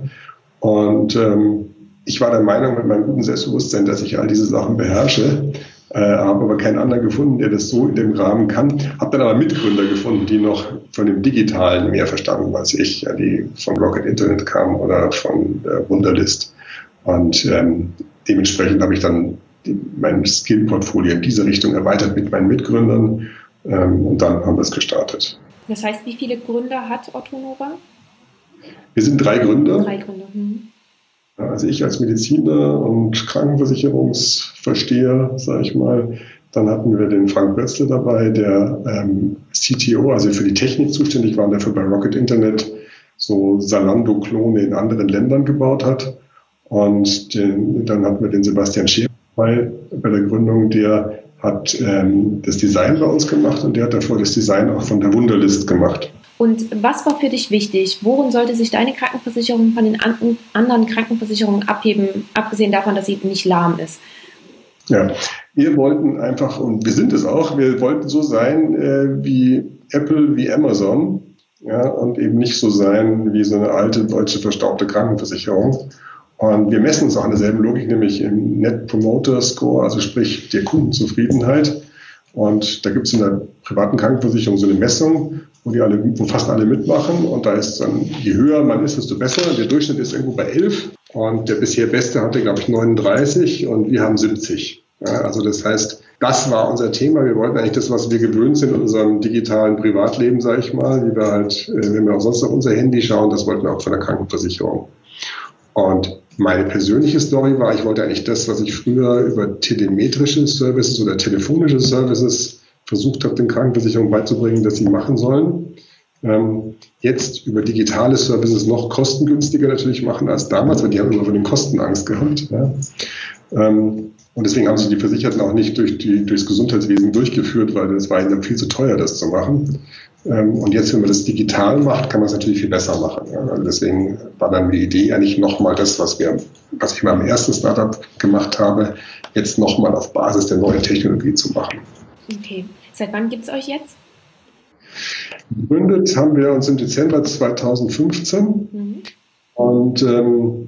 Und ähm, ich war der Meinung mit meinem guten Selbstbewusstsein, dass ich all diese Sachen beherrsche, äh, habe aber keinen anderen gefunden, der das so in dem Rahmen kann. Habe dann aber Mitgründer gefunden, die noch von dem Digitalen mehr verstanden als ich, ja, die von Rocket Internet kamen oder von äh, Wunderlist. Und ähm, dementsprechend habe ich dann die, mein Skill-Portfolio in diese Richtung erweitert mit meinen Mitgründern ähm, und dann haben wir es gestartet. Das heißt, wie viele Gründer hat Otto Nova? Wir sind drei Gründer. Drei Gründer. Hm. Also ich als Mediziner und Krankenversicherungsversteher, sage ich mal, Dann hatten wir den Frank Bötzle dabei, der ähm, CTO, also für die Technik zuständig war und dafür bei Rocket Internet so Salando-Klone in anderen Ländern gebaut hat. Und den, dann hatten wir den Sebastian Scheer bei, bei der Gründung, der hat ähm, das Design bei uns gemacht und der hat davor das Design auch von der Wunderlist gemacht. Und was war für dich wichtig? Worin sollte sich deine Krankenversicherung von den anderen Krankenversicherungen abheben, abgesehen davon, dass sie nicht lahm ist? Ja, wir wollten einfach, und wir sind es auch, wir wollten so sein äh, wie Apple, wie Amazon, ja, und eben nicht so sein wie so eine alte deutsche verstaubte Krankenversicherung. Und wir messen uns auch an derselben Logik, nämlich im Net Promoter Score, also sprich der Kundenzufriedenheit. Und da gibt es in der privaten Krankenversicherung so eine Messung, wo die alle, wo fast alle mitmachen. Und da ist dann, je höher man ist, desto besser. Der Durchschnitt ist irgendwo bei 11. Und der bisher Beste hatte, glaube ich, 39 und wir haben 70. Ja, also das heißt, das war unser Thema. Wir wollten eigentlich das, was wir gewöhnt sind in unserem digitalen Privatleben, sage ich mal, wie wir halt, äh, wenn wir auch sonst auf unser Handy schauen, das wollten wir auch von der Krankenversicherung. Und meine persönliche Story war, ich wollte eigentlich das, was ich früher über telemetrische Services oder telefonische Services versucht habe, den Krankenversicherungen beizubringen, dass sie machen sollen, ähm, jetzt über digitale Services noch kostengünstiger natürlich machen als damals, weil die haben immer von den Kosten Angst gehabt. Ja. Ähm, und deswegen haben sich die Versicherten auch nicht durch die, durchs Gesundheitswesen durchgeführt, weil es war ihnen viel zu teuer, das zu machen. Ähm, und jetzt, wenn man das digital macht, kann man es natürlich viel besser machen. Also deswegen war dann die Idee eigentlich nochmal das, was wir, was ich beim ersten Startup gemacht habe, jetzt nochmal auf Basis der neuen Technologie zu machen. Okay. Seit wann gibt es euch jetzt? Gegründet haben wir uns im Dezember 2015 mhm. und ähm,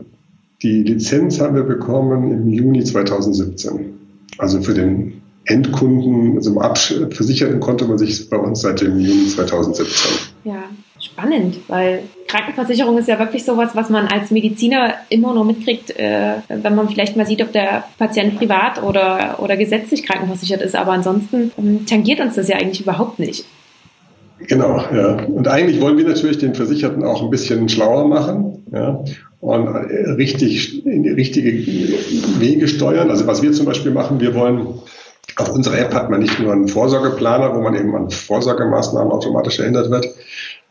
die Lizenz haben wir bekommen im Juni 2017. Also für den Endkunden, also im Abversicherten konnte man sich bei uns seit dem Juni 2017. Ja, spannend, weil Krankenversicherung ist ja wirklich sowas, was man als Mediziner immer nur mitkriegt, äh, wenn man vielleicht mal sieht, ob der Patient privat oder, oder gesetzlich krankenversichert ist. Aber ansonsten ähm, tangiert uns das ja eigentlich überhaupt nicht. Genau, ja. Und eigentlich wollen wir natürlich den Versicherten auch ein bisschen schlauer machen. Ja und richtig in die richtige Wege steuern. Also was wir zum Beispiel machen, wir wollen auf unserer App hat man nicht nur einen Vorsorgeplaner, wo man eben an Vorsorgemaßnahmen automatisch erinnert wird.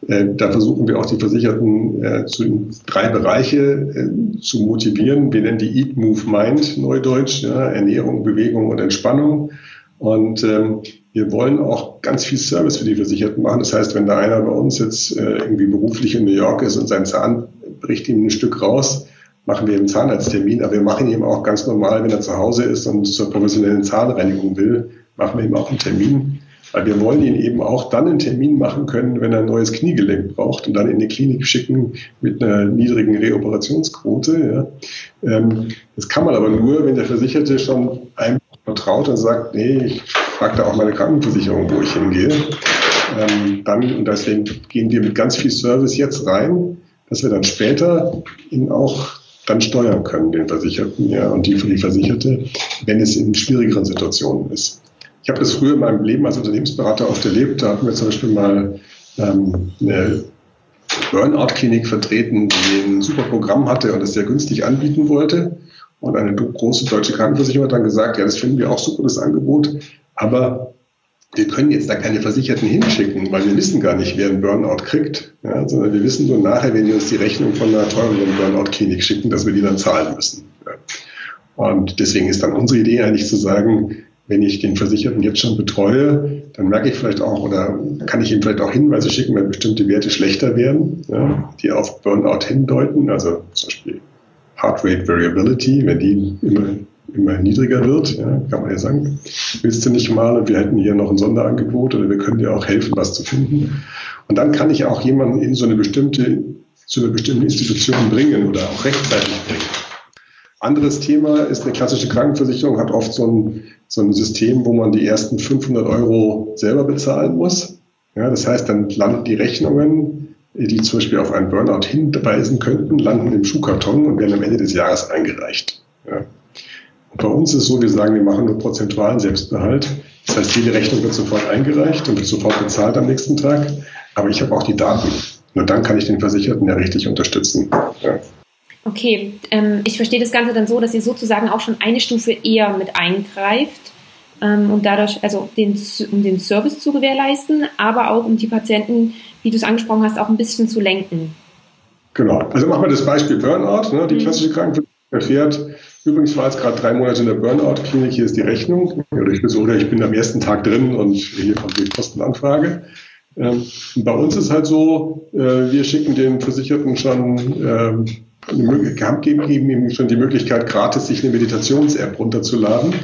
Äh, da versuchen wir auch die Versicherten äh, zu drei Bereiche äh, zu motivieren. Wir nennen die Eat, Move, Mind, Neudeutsch, ja, Ernährung, Bewegung und Entspannung. Und ähm, wir wollen auch ganz viel Service für die Versicherten machen. Das heißt, wenn da einer bei uns jetzt äh, irgendwie beruflich in New York ist und sein Zahn bricht ihm ein Stück raus, machen wir einen Zahnarzttermin, aber wir machen ihm auch ganz normal, wenn er zu Hause ist und zur professionellen Zahnreinigung will, machen wir ihm auch einen Termin. Weil wir wollen ihn eben auch dann einen Termin machen können, wenn er ein neues Kniegelenk braucht und dann in die Klinik schicken mit einer niedrigen Reoperationsquote. Ja. Ähm, das kann man aber nur, wenn der Versicherte schon einem vertraut und sagt, nee, ich frage da auch meine Krankenversicherung, wo ich hingehe. Ähm, dann, und deswegen gehen wir mit ganz viel Service jetzt rein, dass wir dann später ihn auch dann steuern können, den Versicherten ja, und die für die Versicherte, wenn es in schwierigeren Situationen ist. Ich habe das früher in meinem Leben als Unternehmensberater oft erlebt. Da hatten wir zum Beispiel mal ähm, eine Burnout-Klinik vertreten, die ein super Programm hatte und es sehr günstig anbieten wollte. Und eine große deutsche Krankenversicherung hat dann gesagt, ja, das finden wir auch super, das Angebot, aber wir können jetzt da keine Versicherten hinschicken, weil wir wissen gar nicht, wer einen Burnout kriegt, ja, sondern wir wissen nur nachher, wenn die uns die Rechnung von einer teuren Burnout-Klinik schicken, dass wir die dann zahlen müssen. Ja. Und deswegen ist dann unsere Idee eigentlich zu sagen, wenn ich den Versicherten jetzt schon betreue, dann merke ich vielleicht auch oder kann ich ihm vielleicht auch Hinweise schicken, wenn bestimmte Werte schlechter werden, ja, die auf Burnout hindeuten, also zum Beispiel Heart Rate Variability, wenn die immer immer niedriger wird, ja, kann man ja sagen, willst du nicht mal und wir hätten hier noch ein Sonderangebot oder wir können dir auch helfen, was zu finden. Und dann kann ich auch jemanden in so eine bestimmte, zu einer bestimmten Institution bringen oder auch rechtzeitig bringen. Anderes Thema ist, eine klassische Krankenversicherung hat oft so ein, so ein System, wo man die ersten 500 Euro selber bezahlen muss. Ja, das heißt, dann landen die Rechnungen, die zum Beispiel auf einen Burnout hinweisen könnten, landen im Schuhkarton und werden am Ende des Jahres eingereicht. Ja. Bei uns ist es so, wir sagen, wir machen nur prozentualen Selbstbehalt. Das heißt, jede Rechnung wird sofort eingereicht und wird sofort bezahlt am nächsten Tag. Aber ich habe auch die Daten. Nur dann kann ich den Versicherten ja richtig unterstützen. Ja. Okay, ähm, ich verstehe das Ganze dann so, dass ihr sozusagen auch schon eine Stufe eher mit eingreift ähm, und dadurch, also den, um den Service zu gewährleisten, aber auch um die Patienten, wie du es angesprochen hast, auch ein bisschen zu lenken. Genau. Also machen wir das Beispiel Burnout. Ne? Die mhm. klassische Krankenpflege erfährt, übrigens war jetzt gerade drei Monate in der Burnout-Klinik, hier ist die Rechnung. Oder ich besuche, ich bin am ersten Tag drin und hier kommt die Kostenanfrage. Ähm, bei uns ist halt so, äh, wir schicken den Versicherten schon ähm, geben, ihm schon die Möglichkeit, gratis sich eine Meditations-App runterzuladen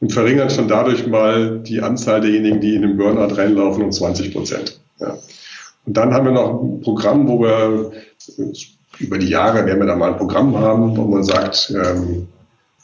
und verringern schon dadurch mal die Anzahl derjenigen, die in den Burnout reinlaufen, um 20 Prozent. Ja. Und dann haben wir noch ein Programm, wo wir über die Jahre werden wir da mal ein Programm haben, wo man sagt, ähm,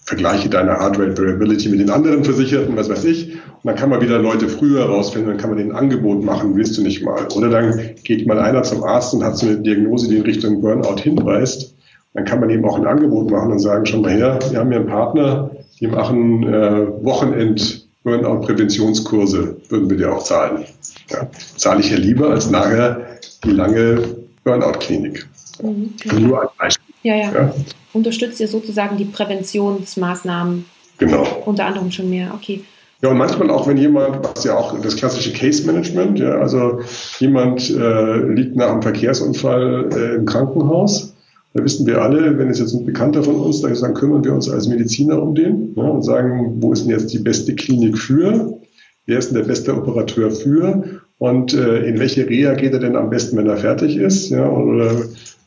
vergleiche deine Heart Rate Variability mit den anderen Versicherten, was weiß ich. Und dann kann man wieder Leute früher rausfinden, dann kann man den Angebot machen, willst du nicht mal. Oder dann geht mal einer zum Arzt und hat so eine Diagnose, die in Richtung Burnout hinweist. Dann kann man eben auch ein Angebot machen und sagen, schon mal her, wir haben hier einen Partner, die machen äh, Wochenend Burnout-Präventionskurse, würden wir dir auch zahlen. Ja, zahle ich ja lieber als nachher die lange Burnout-Klinik. Mhm, okay. Nur als Beispiel. Ja, ja, ja. Unterstützt ihr sozusagen die Präventionsmaßnahmen? Genau. Unter anderem schon mehr, okay. Ja, und manchmal auch, wenn jemand, was ja auch das klassische Case Management, ja, also jemand äh, liegt nach einem Verkehrsunfall äh, im Krankenhaus, da wissen wir alle, wenn es jetzt ein Bekannter von uns da ist, dann kümmern wir uns als Mediziner um den ja, und sagen, wo ist denn jetzt die beste Klinik für? Wer ist denn der beste Operateur für? Und äh, in welche Reha geht er denn am besten, wenn er fertig ist? Ja, oder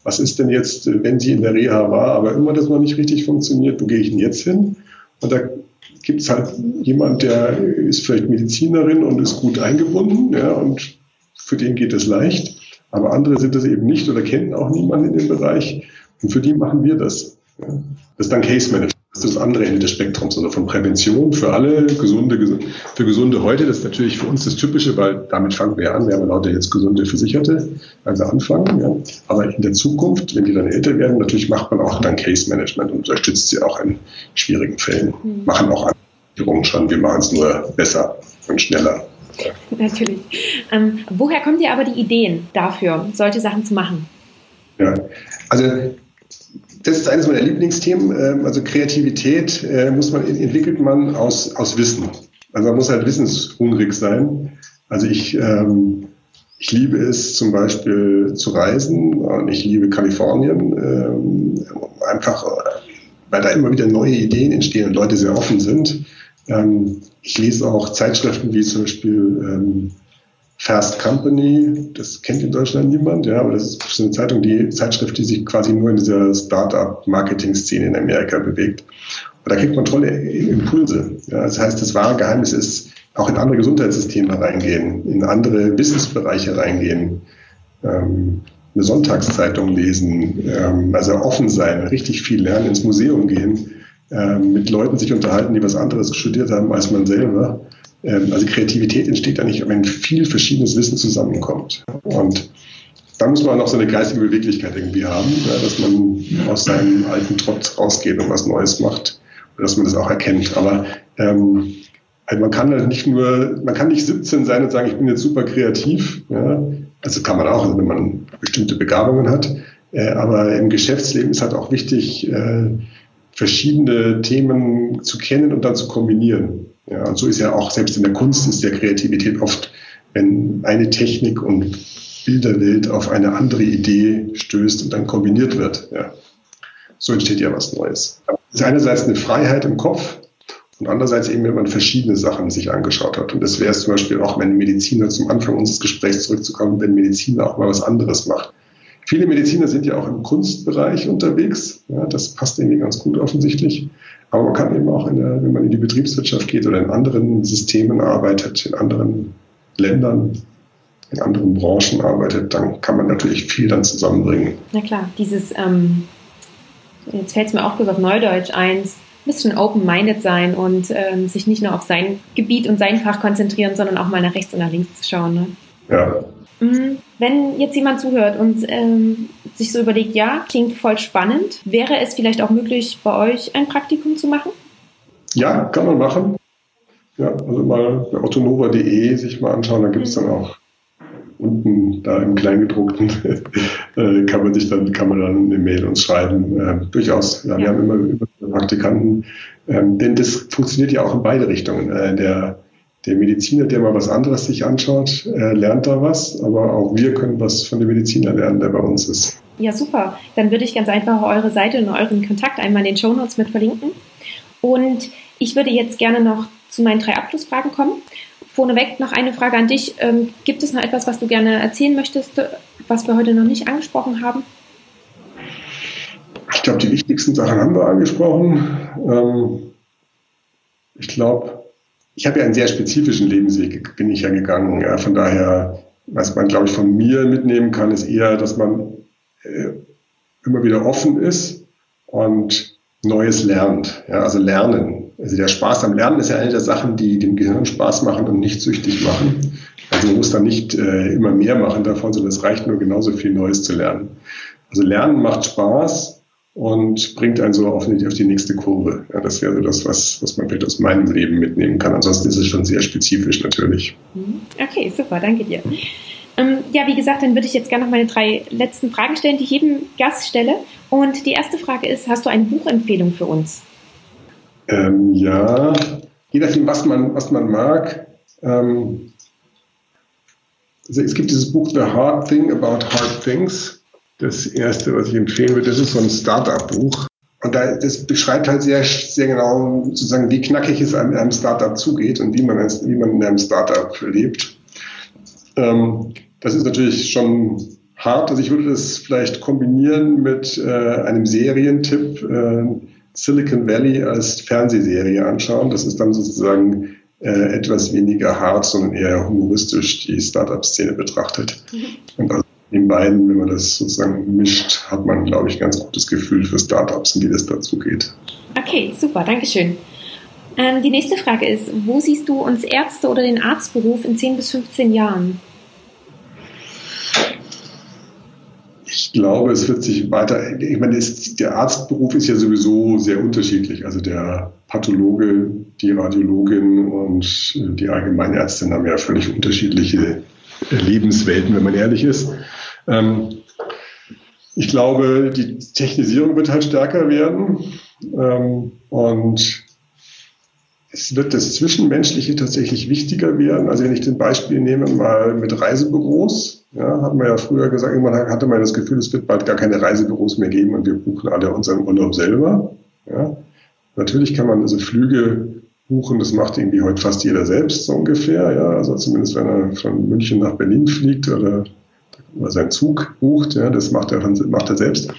was ist denn jetzt, wenn sie in der Reha war, aber immer das noch nicht richtig funktioniert, wo gehe ich denn jetzt hin? Und da gibt es halt jemand, der ist vielleicht Medizinerin und ist gut eingebunden, ja, und für den geht es leicht. Aber andere sind das eben nicht oder kennen auch niemanden in dem Bereich. Und für die machen wir das. Das ist dann Case Management. Das ist das andere Ende des Spektrums, also von Prävention für alle, gesunde, für gesunde heute. Das ist natürlich für uns das Typische, weil damit fangen wir an. Wir haben lauter jetzt gesunde Versicherte, wenn wir anfangen. Ja. Aber in der Zukunft, wenn die dann älter werden, natürlich macht man auch dann Case Management und unterstützt sie auch in schwierigen Fällen. Mhm. Machen auch Anforderungen schon. Wir machen es nur besser und schneller. Natürlich. Ähm, woher kommen dir aber die Ideen dafür, solche Sachen zu machen? Ja, also das ist eines meiner Lieblingsthemen. Ähm, also Kreativität äh, muss man, entwickelt man aus, aus Wissen. Also man muss halt wissenshungrig sein. Also ich, ähm, ich liebe es zum Beispiel zu reisen und ich liebe Kalifornien. Ähm, einfach, weil da immer wieder neue Ideen entstehen und Leute sehr offen sind. Ich lese auch Zeitschriften wie zum Beispiel Fast Company, das kennt in Deutschland niemand, ja, aber das ist eine Zeitung, die Zeitschrift, die sich quasi nur in dieser Startup-Marketing-Szene in Amerika bewegt. Und da kriegt man tolle Impulse. Ja. Das heißt, das wahre Geheimnis ist, auch in andere Gesundheitssysteme reingehen, in andere Wissensbereiche reingehen, ähm, eine Sonntagszeitung lesen, ähm, also offen sein, richtig viel lernen, ins Museum gehen, ähm, mit Leuten sich unterhalten, die was anderes studiert haben als man selber also Kreativität entsteht ja nicht, wenn viel verschiedenes Wissen zusammenkommt. Und da muss man auch so eine geistige Beweglichkeit irgendwie haben, dass man aus seinem alten Trotz rausgeht und was Neues macht, dass man das auch erkennt. Aber ähm, also man kann halt nicht nur, man kann nicht 17 sein und sagen, ich bin jetzt super kreativ. Ja? Also kann man auch, also wenn man bestimmte Begabungen hat. Äh, aber im Geschäftsleben ist halt auch wichtig, äh, verschiedene Themen zu kennen und dann zu kombinieren. Ja, und so ist ja auch selbst in der Kunst ist der Kreativität oft, wenn eine Technik und Bilderwelt auf eine andere Idee stößt und dann kombiniert wird. Ja. So entsteht ja was Neues. Es ist einerseits eine Freiheit im Kopf und andererseits eben, wenn man verschiedene Sachen sich angeschaut hat. Und das wäre es zum Beispiel auch, wenn Mediziner zum Anfang unseres Gesprächs zurückzukommen, wenn Mediziner auch mal was anderes macht. Viele Mediziner sind ja auch im Kunstbereich unterwegs. Ja, das passt irgendwie ganz gut offensichtlich. Aber man kann eben auch, in der, wenn man in die Betriebswirtschaft geht oder in anderen Systemen arbeitet, in anderen Ländern, in anderen Branchen arbeitet, dann kann man natürlich viel dann zusammenbringen. Na klar, dieses, ähm, jetzt fällt es mir auch bloß auf Neudeutsch eins, ein bisschen open-minded sein und ähm, sich nicht nur auf sein Gebiet und sein Fach konzentrieren, sondern auch mal nach rechts und nach links zu schauen. Ne? Ja. Mhm. Wenn jetzt jemand zuhört und ähm, sich so überlegt, ja, klingt voll spannend, wäre es vielleicht auch möglich, bei euch ein Praktikum zu machen? Ja, kann man machen. Ja, also mal bei ottonova.de sich mal anschauen, da gibt es mhm. dann auch unten da im Kleingedruckten [LAUGHS] äh, kann man sich dann, kann man dann eine Mail uns schreiben. Äh, durchaus. Ja, ja, Wir haben immer über Praktikanten. Ähm, denn das funktioniert ja auch in beide Richtungen. Äh, der, der Mediziner, der mal was anderes sich anschaut, äh, lernt da was, aber auch wir können was von dem Mediziner lernen, der bei uns ist. Ja, super. Dann würde ich ganz einfach eure Seite und euren Kontakt einmal in den Show Notes mit verlinken. Und ich würde jetzt gerne noch zu meinen drei Abschlussfragen kommen. Vorneweg noch eine Frage an dich. Ähm, gibt es noch etwas, was du gerne erzählen möchtest, was wir heute noch nicht angesprochen haben? Ich glaube, die wichtigsten Sachen haben wir angesprochen. Ähm, ich glaube, ich habe ja einen sehr spezifischen Lebensweg, bin ich ja gegangen. Ja, von daher, was man, glaube ich, von mir mitnehmen kann, ist eher, dass man äh, immer wieder offen ist und Neues lernt. Ja, also lernen. Also der Spaß am Lernen ist ja eine der Sachen, die dem Gehirn Spaß machen und nicht süchtig machen. Also man muss dann nicht äh, immer mehr machen davon, sondern es reicht nur genauso viel Neues zu lernen. Also Lernen macht Spaß und bringt einen so auf die, auf die nächste Kurve. Ja, das wäre so das, was, was man vielleicht aus meinem Leben mitnehmen kann. Ansonsten ist es schon sehr spezifisch natürlich. Mhm. Okay, super, danke dir. Ähm, ja, wie gesagt, dann würde ich jetzt gerne noch meine drei letzten Fragen stellen, die ich jedem Gast stelle. Und die erste Frage ist, hast du eine Buchempfehlung für uns? Ähm, ja, je nachdem, was man, was man mag. Ähm, also es gibt dieses Buch The Hard Thing About Hard Things. Das erste, was ich empfehlen würde, das ist so ein Startup-Buch. Und da, das beschreibt halt sehr, sehr genau sozusagen, wie knackig es an einem Startup zugeht und wie man, wie man in einem Startup lebt. Ähm, das ist natürlich schon hart. Also ich würde das vielleicht kombinieren mit äh, einem Serientipp, äh, Silicon Valley als Fernsehserie anschauen. Das ist dann sozusagen äh, etwas weniger hart, sondern eher humoristisch die Startup-Szene betrachtet. Mhm. Und also in beiden, wenn man das sozusagen mischt, hat man, glaube ich, ein ganz gutes Gefühl für Startups und wie das dazu geht. Okay, super, Dankeschön. Ähm, die nächste Frage ist, wo siehst du uns Ärzte oder den Arztberuf in 10 bis 15 Jahren? Ich glaube, es wird sich weiter, ich meine, es, der Arztberuf ist ja sowieso sehr unterschiedlich. Also der Pathologe, die Radiologin und die Allgemeinärztin haben ja völlig unterschiedliche Lebenswelten, wenn man ehrlich ist. Ähm, ich glaube, die Technisierung wird halt stärker werden ähm, und es wird das Zwischenmenschliche tatsächlich wichtiger werden. Also wenn ich den Beispiel nehme mal mit Reisebüros, ja, hat man ja früher gesagt, irgendwann hatte man das Gefühl, es wird bald gar keine Reisebüros mehr geben und wir buchen alle unseren Urlaub selber. Ja. Natürlich kann man also Flüge buchen, das macht irgendwie heute fast jeder selbst so ungefähr, ja, also zumindest wenn er von München nach Berlin fliegt oder, oder seinen Zug bucht, ja, das macht er, macht er selbst.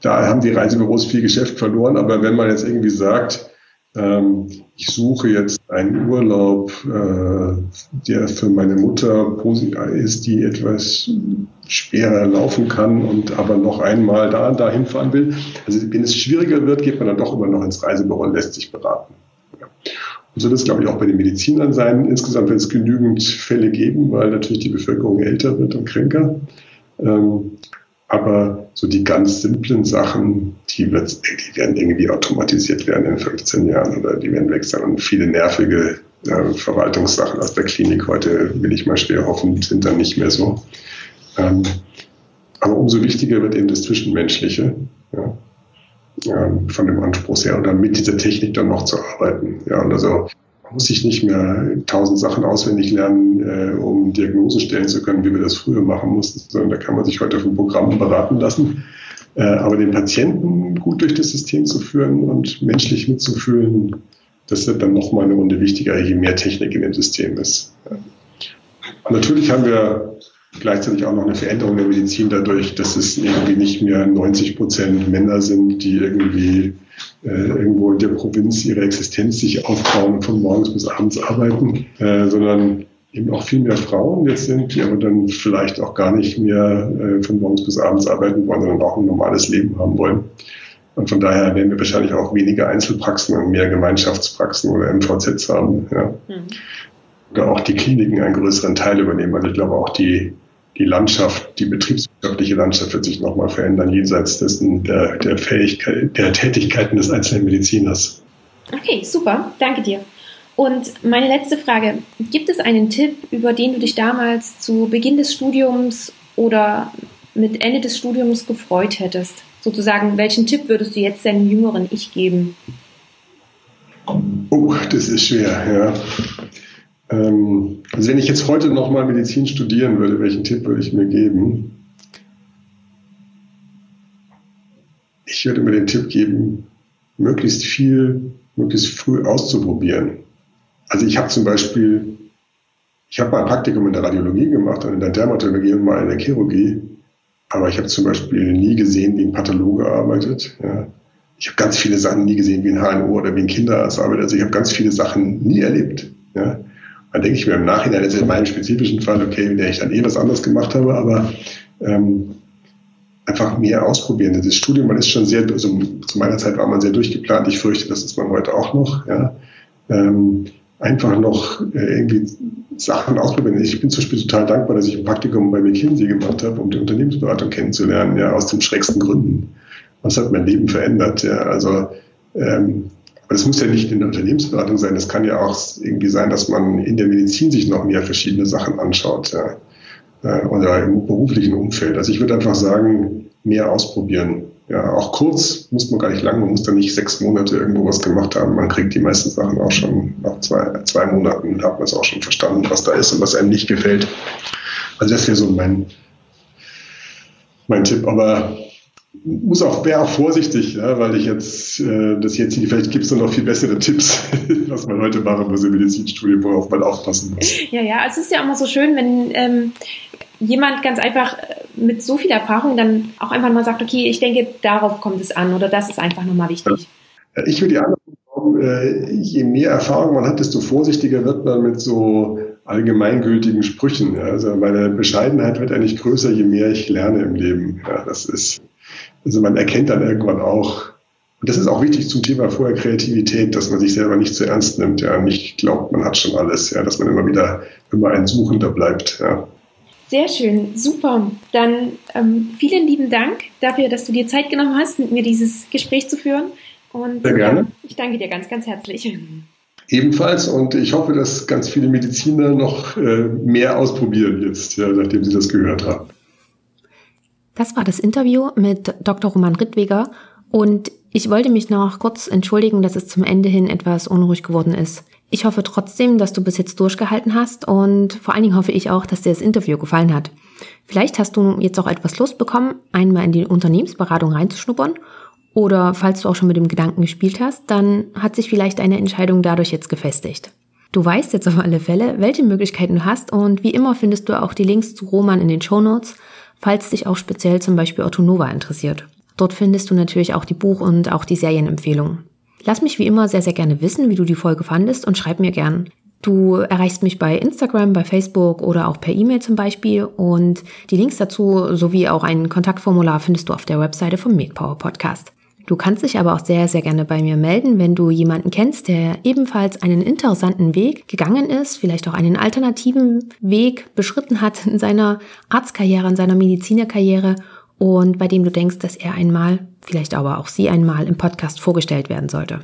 Da haben die Reisebüros viel Geschäft verloren, aber wenn man jetzt irgendwie sagt, ähm, ich suche jetzt einen Urlaub, äh, der für meine Mutter ist, die etwas schwerer laufen kann und aber noch einmal da und dahin fahren will. Also wenn es schwieriger wird, geht man dann doch immer noch ins Reisebüro und lässt sich beraten. Ja. Und so wird es, glaube ich, auch bei den Medizinern sein. Insgesamt wird es genügend Fälle geben, weil natürlich die Bevölkerung älter wird und kränker. Ähm, aber so die ganz simplen Sachen, die, wird, die werden irgendwie automatisiert werden in 15 Jahren oder die werden weg sein. Und viele nervige äh, Verwaltungssachen aus der Klinik heute, will ich mal schwer hoffen, sind dann nicht mehr so. Ähm, aber umso wichtiger wird eben das Zwischenmenschliche. Ja, ähm, von dem Anspruch her und mit dieser Technik dann noch zu arbeiten. Ja, und also muss ich nicht mehr tausend Sachen auswendig lernen, äh, um Diagnosen stellen zu können, wie wir das früher machen mussten, sondern da kann man sich heute von Programmen beraten lassen. Äh, aber den Patienten gut durch das System zu führen und menschlich mitzufühlen, das wird dann nochmal eine Runde wichtiger, je mehr Technik in dem System ist. Und natürlich haben wir gleichzeitig auch noch eine Veränderung der Medizin dadurch, dass es irgendwie nicht mehr 90 Prozent Männer sind, die irgendwie äh, irgendwo in der Provinz ihre Existenz sich aufbauen und von morgens bis abends arbeiten, äh, sondern eben auch viel mehr Frauen jetzt sind, die aber dann vielleicht auch gar nicht mehr äh, von morgens bis abends arbeiten wollen, sondern auch ein normales Leben haben wollen. Und von daher werden wir wahrscheinlich auch weniger Einzelpraxen und mehr Gemeinschaftspraxen oder MVZs haben. Ja. Mhm. Oder auch die Kliniken einen größeren Teil übernehmen. Also ich glaube auch die die Landschaft, die betriebswirtschaftliche Landschaft wird sich nochmal verändern, jenseits dessen der, der Fähigkeit, der Tätigkeiten des einzelnen Mediziners. Okay, super, danke dir. Und meine letzte Frage, gibt es einen Tipp, über den du dich damals zu Beginn des Studiums oder mit Ende des Studiums gefreut hättest? sozusagen, welchen Tipp würdest du jetzt deinem jüngeren Ich geben? Oh, das ist schwer, ja. Ähm, also wenn ich jetzt heute nochmal Medizin studieren würde, welchen Tipp würde ich mir geben? Ich würde mir den Tipp geben, möglichst viel, möglichst früh auszuprobieren. Also ich habe zum Beispiel, ich habe mal ein Praktikum in der Radiologie gemacht und in der Dermatologie und mal in der Chirurgie, aber ich habe zum Beispiel nie gesehen, wie ein Pathologe arbeitet. Ja. Ich habe ganz viele Sachen nie gesehen, wie ein HNO oder wie ein Kinderarzt arbeitet. Also ich habe ganz viele Sachen nie erlebt. Ja. Dann denke ich mir im Nachhinein, das ist in meinem spezifischen Fall, okay, der ich dann eh was anderes gemacht habe, aber ähm, einfach mehr ausprobieren. Das Studium, man ist schon sehr, also zu meiner Zeit war man sehr durchgeplant. Ich fürchte, das ist man heute auch noch. Ja. Ähm, einfach noch äh, irgendwie Sachen ausprobieren. Ich bin zum Beispiel total dankbar, dass ich ein Praktikum bei McKinsey gemacht habe, um die Unternehmensberatung kennenzulernen, ja, aus den schrägsten Gründen. Was hat mein Leben verändert? Ja, also ähm, aber das muss ja nicht in der Unternehmensberatung sein. Das kann ja auch irgendwie sein, dass man in der Medizin sich noch mehr verschiedene Sachen anschaut ja. Äh, oder im beruflichen Umfeld. Also ich würde einfach sagen, mehr ausprobieren. Ja, auch kurz muss man gar nicht lang, man muss da nicht sechs Monate irgendwo was gemacht haben. Man kriegt die meisten Sachen auch schon nach zwei, zwei Monaten, hat man es auch schon verstanden, was da ist und was einem nicht gefällt. Also das wäre so mein, mein Tipp. Aber muss auch, wäre auch vorsichtig, ja, weil ich jetzt äh, das jetzt vielleicht gibt es noch viel bessere Tipps, [LAUGHS] was man heute machen muss im Medizinstudium, worauf man aufpassen muss. Ja, ja, also es ist ja immer so schön, wenn ähm, jemand ganz einfach äh, mit so viel Erfahrung dann auch einfach mal sagt, okay, ich denke, darauf kommt es an oder das ist einfach nochmal wichtig. Ja. Ich würde die andere sagen, äh, je mehr Erfahrung man hat, desto vorsichtiger wird man mit so allgemeingültigen Sprüchen. Ja. Also meine Bescheidenheit wird eigentlich größer, je mehr ich lerne im Leben. Ja, das ist also man erkennt dann irgendwann auch, und das ist auch wichtig zum Thema vorher Kreativität, dass man sich selber nicht zu ernst nimmt, ja, nicht glaubt, man hat schon alles, ja, dass man immer wieder immer ein Suchender bleibt, ja. Sehr schön, super. Dann ähm, vielen lieben Dank dafür, dass du dir Zeit genommen hast, mit mir dieses Gespräch zu führen. Und Sehr gerne. Ja, ich danke dir ganz, ganz herzlich. Ebenfalls und ich hoffe, dass ganz viele Mediziner noch äh, mehr ausprobieren jetzt, ja, nachdem sie das gehört haben. Das war das Interview mit Dr. Roman Rittweger und ich wollte mich noch kurz entschuldigen, dass es zum Ende hin etwas unruhig geworden ist. Ich hoffe trotzdem, dass du bis jetzt durchgehalten hast und vor allen Dingen hoffe ich auch, dass dir das Interview gefallen hat. Vielleicht hast du jetzt auch etwas Lust bekommen, einmal in die Unternehmensberatung reinzuschnuppern oder falls du auch schon mit dem Gedanken gespielt hast, dann hat sich vielleicht deine Entscheidung dadurch jetzt gefestigt. Du weißt jetzt auf alle Fälle, welche Möglichkeiten du hast und wie immer findest du auch die Links zu Roman in den Show Notes falls dich auch speziell zum Beispiel Otto Nova interessiert. Dort findest du natürlich auch die Buch- und auch die Serienempfehlungen. Lass mich wie immer sehr, sehr gerne wissen, wie du die Folge fandest und schreib mir gern. Du erreichst mich bei Instagram, bei Facebook oder auch per E-Mail zum Beispiel und die Links dazu sowie auch ein Kontaktformular findest du auf der Webseite vom MedPower Podcast. Du kannst dich aber auch sehr, sehr gerne bei mir melden, wenn du jemanden kennst, der ebenfalls einen interessanten Weg gegangen ist, vielleicht auch einen alternativen Weg beschritten hat in seiner Arztkarriere, in seiner Medizinerkarriere und bei dem du denkst, dass er einmal, vielleicht aber auch sie einmal im Podcast vorgestellt werden sollte.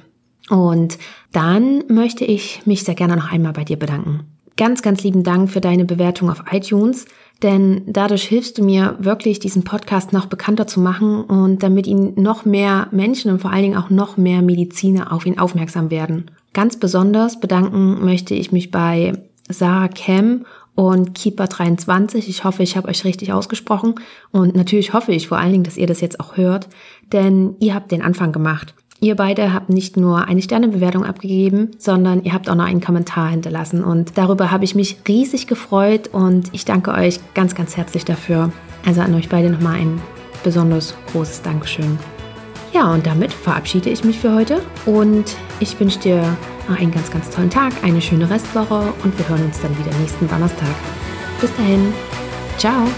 Und dann möchte ich mich sehr gerne noch einmal bei dir bedanken. Ganz, ganz lieben Dank für deine Bewertung auf iTunes denn dadurch hilfst du mir wirklich, diesen Podcast noch bekannter zu machen und damit ihn noch mehr Menschen und vor allen Dingen auch noch mehr Mediziner auf ihn aufmerksam werden. Ganz besonders bedanken möchte ich mich bei Sarah Kem und Keeper23. Ich hoffe, ich habe euch richtig ausgesprochen und natürlich hoffe ich vor allen Dingen, dass ihr das jetzt auch hört, denn ihr habt den Anfang gemacht. Ihr beide habt nicht nur eine Sternebewertung abgegeben, sondern ihr habt auch noch einen Kommentar hinterlassen. Und darüber habe ich mich riesig gefreut und ich danke euch ganz, ganz herzlich dafür. Also an euch beide nochmal ein besonders großes Dankeschön. Ja, und damit verabschiede ich mich für heute und ich wünsche dir noch einen ganz, ganz tollen Tag, eine schöne Restwoche und wir hören uns dann wieder nächsten Donnerstag. Bis dahin, ciao!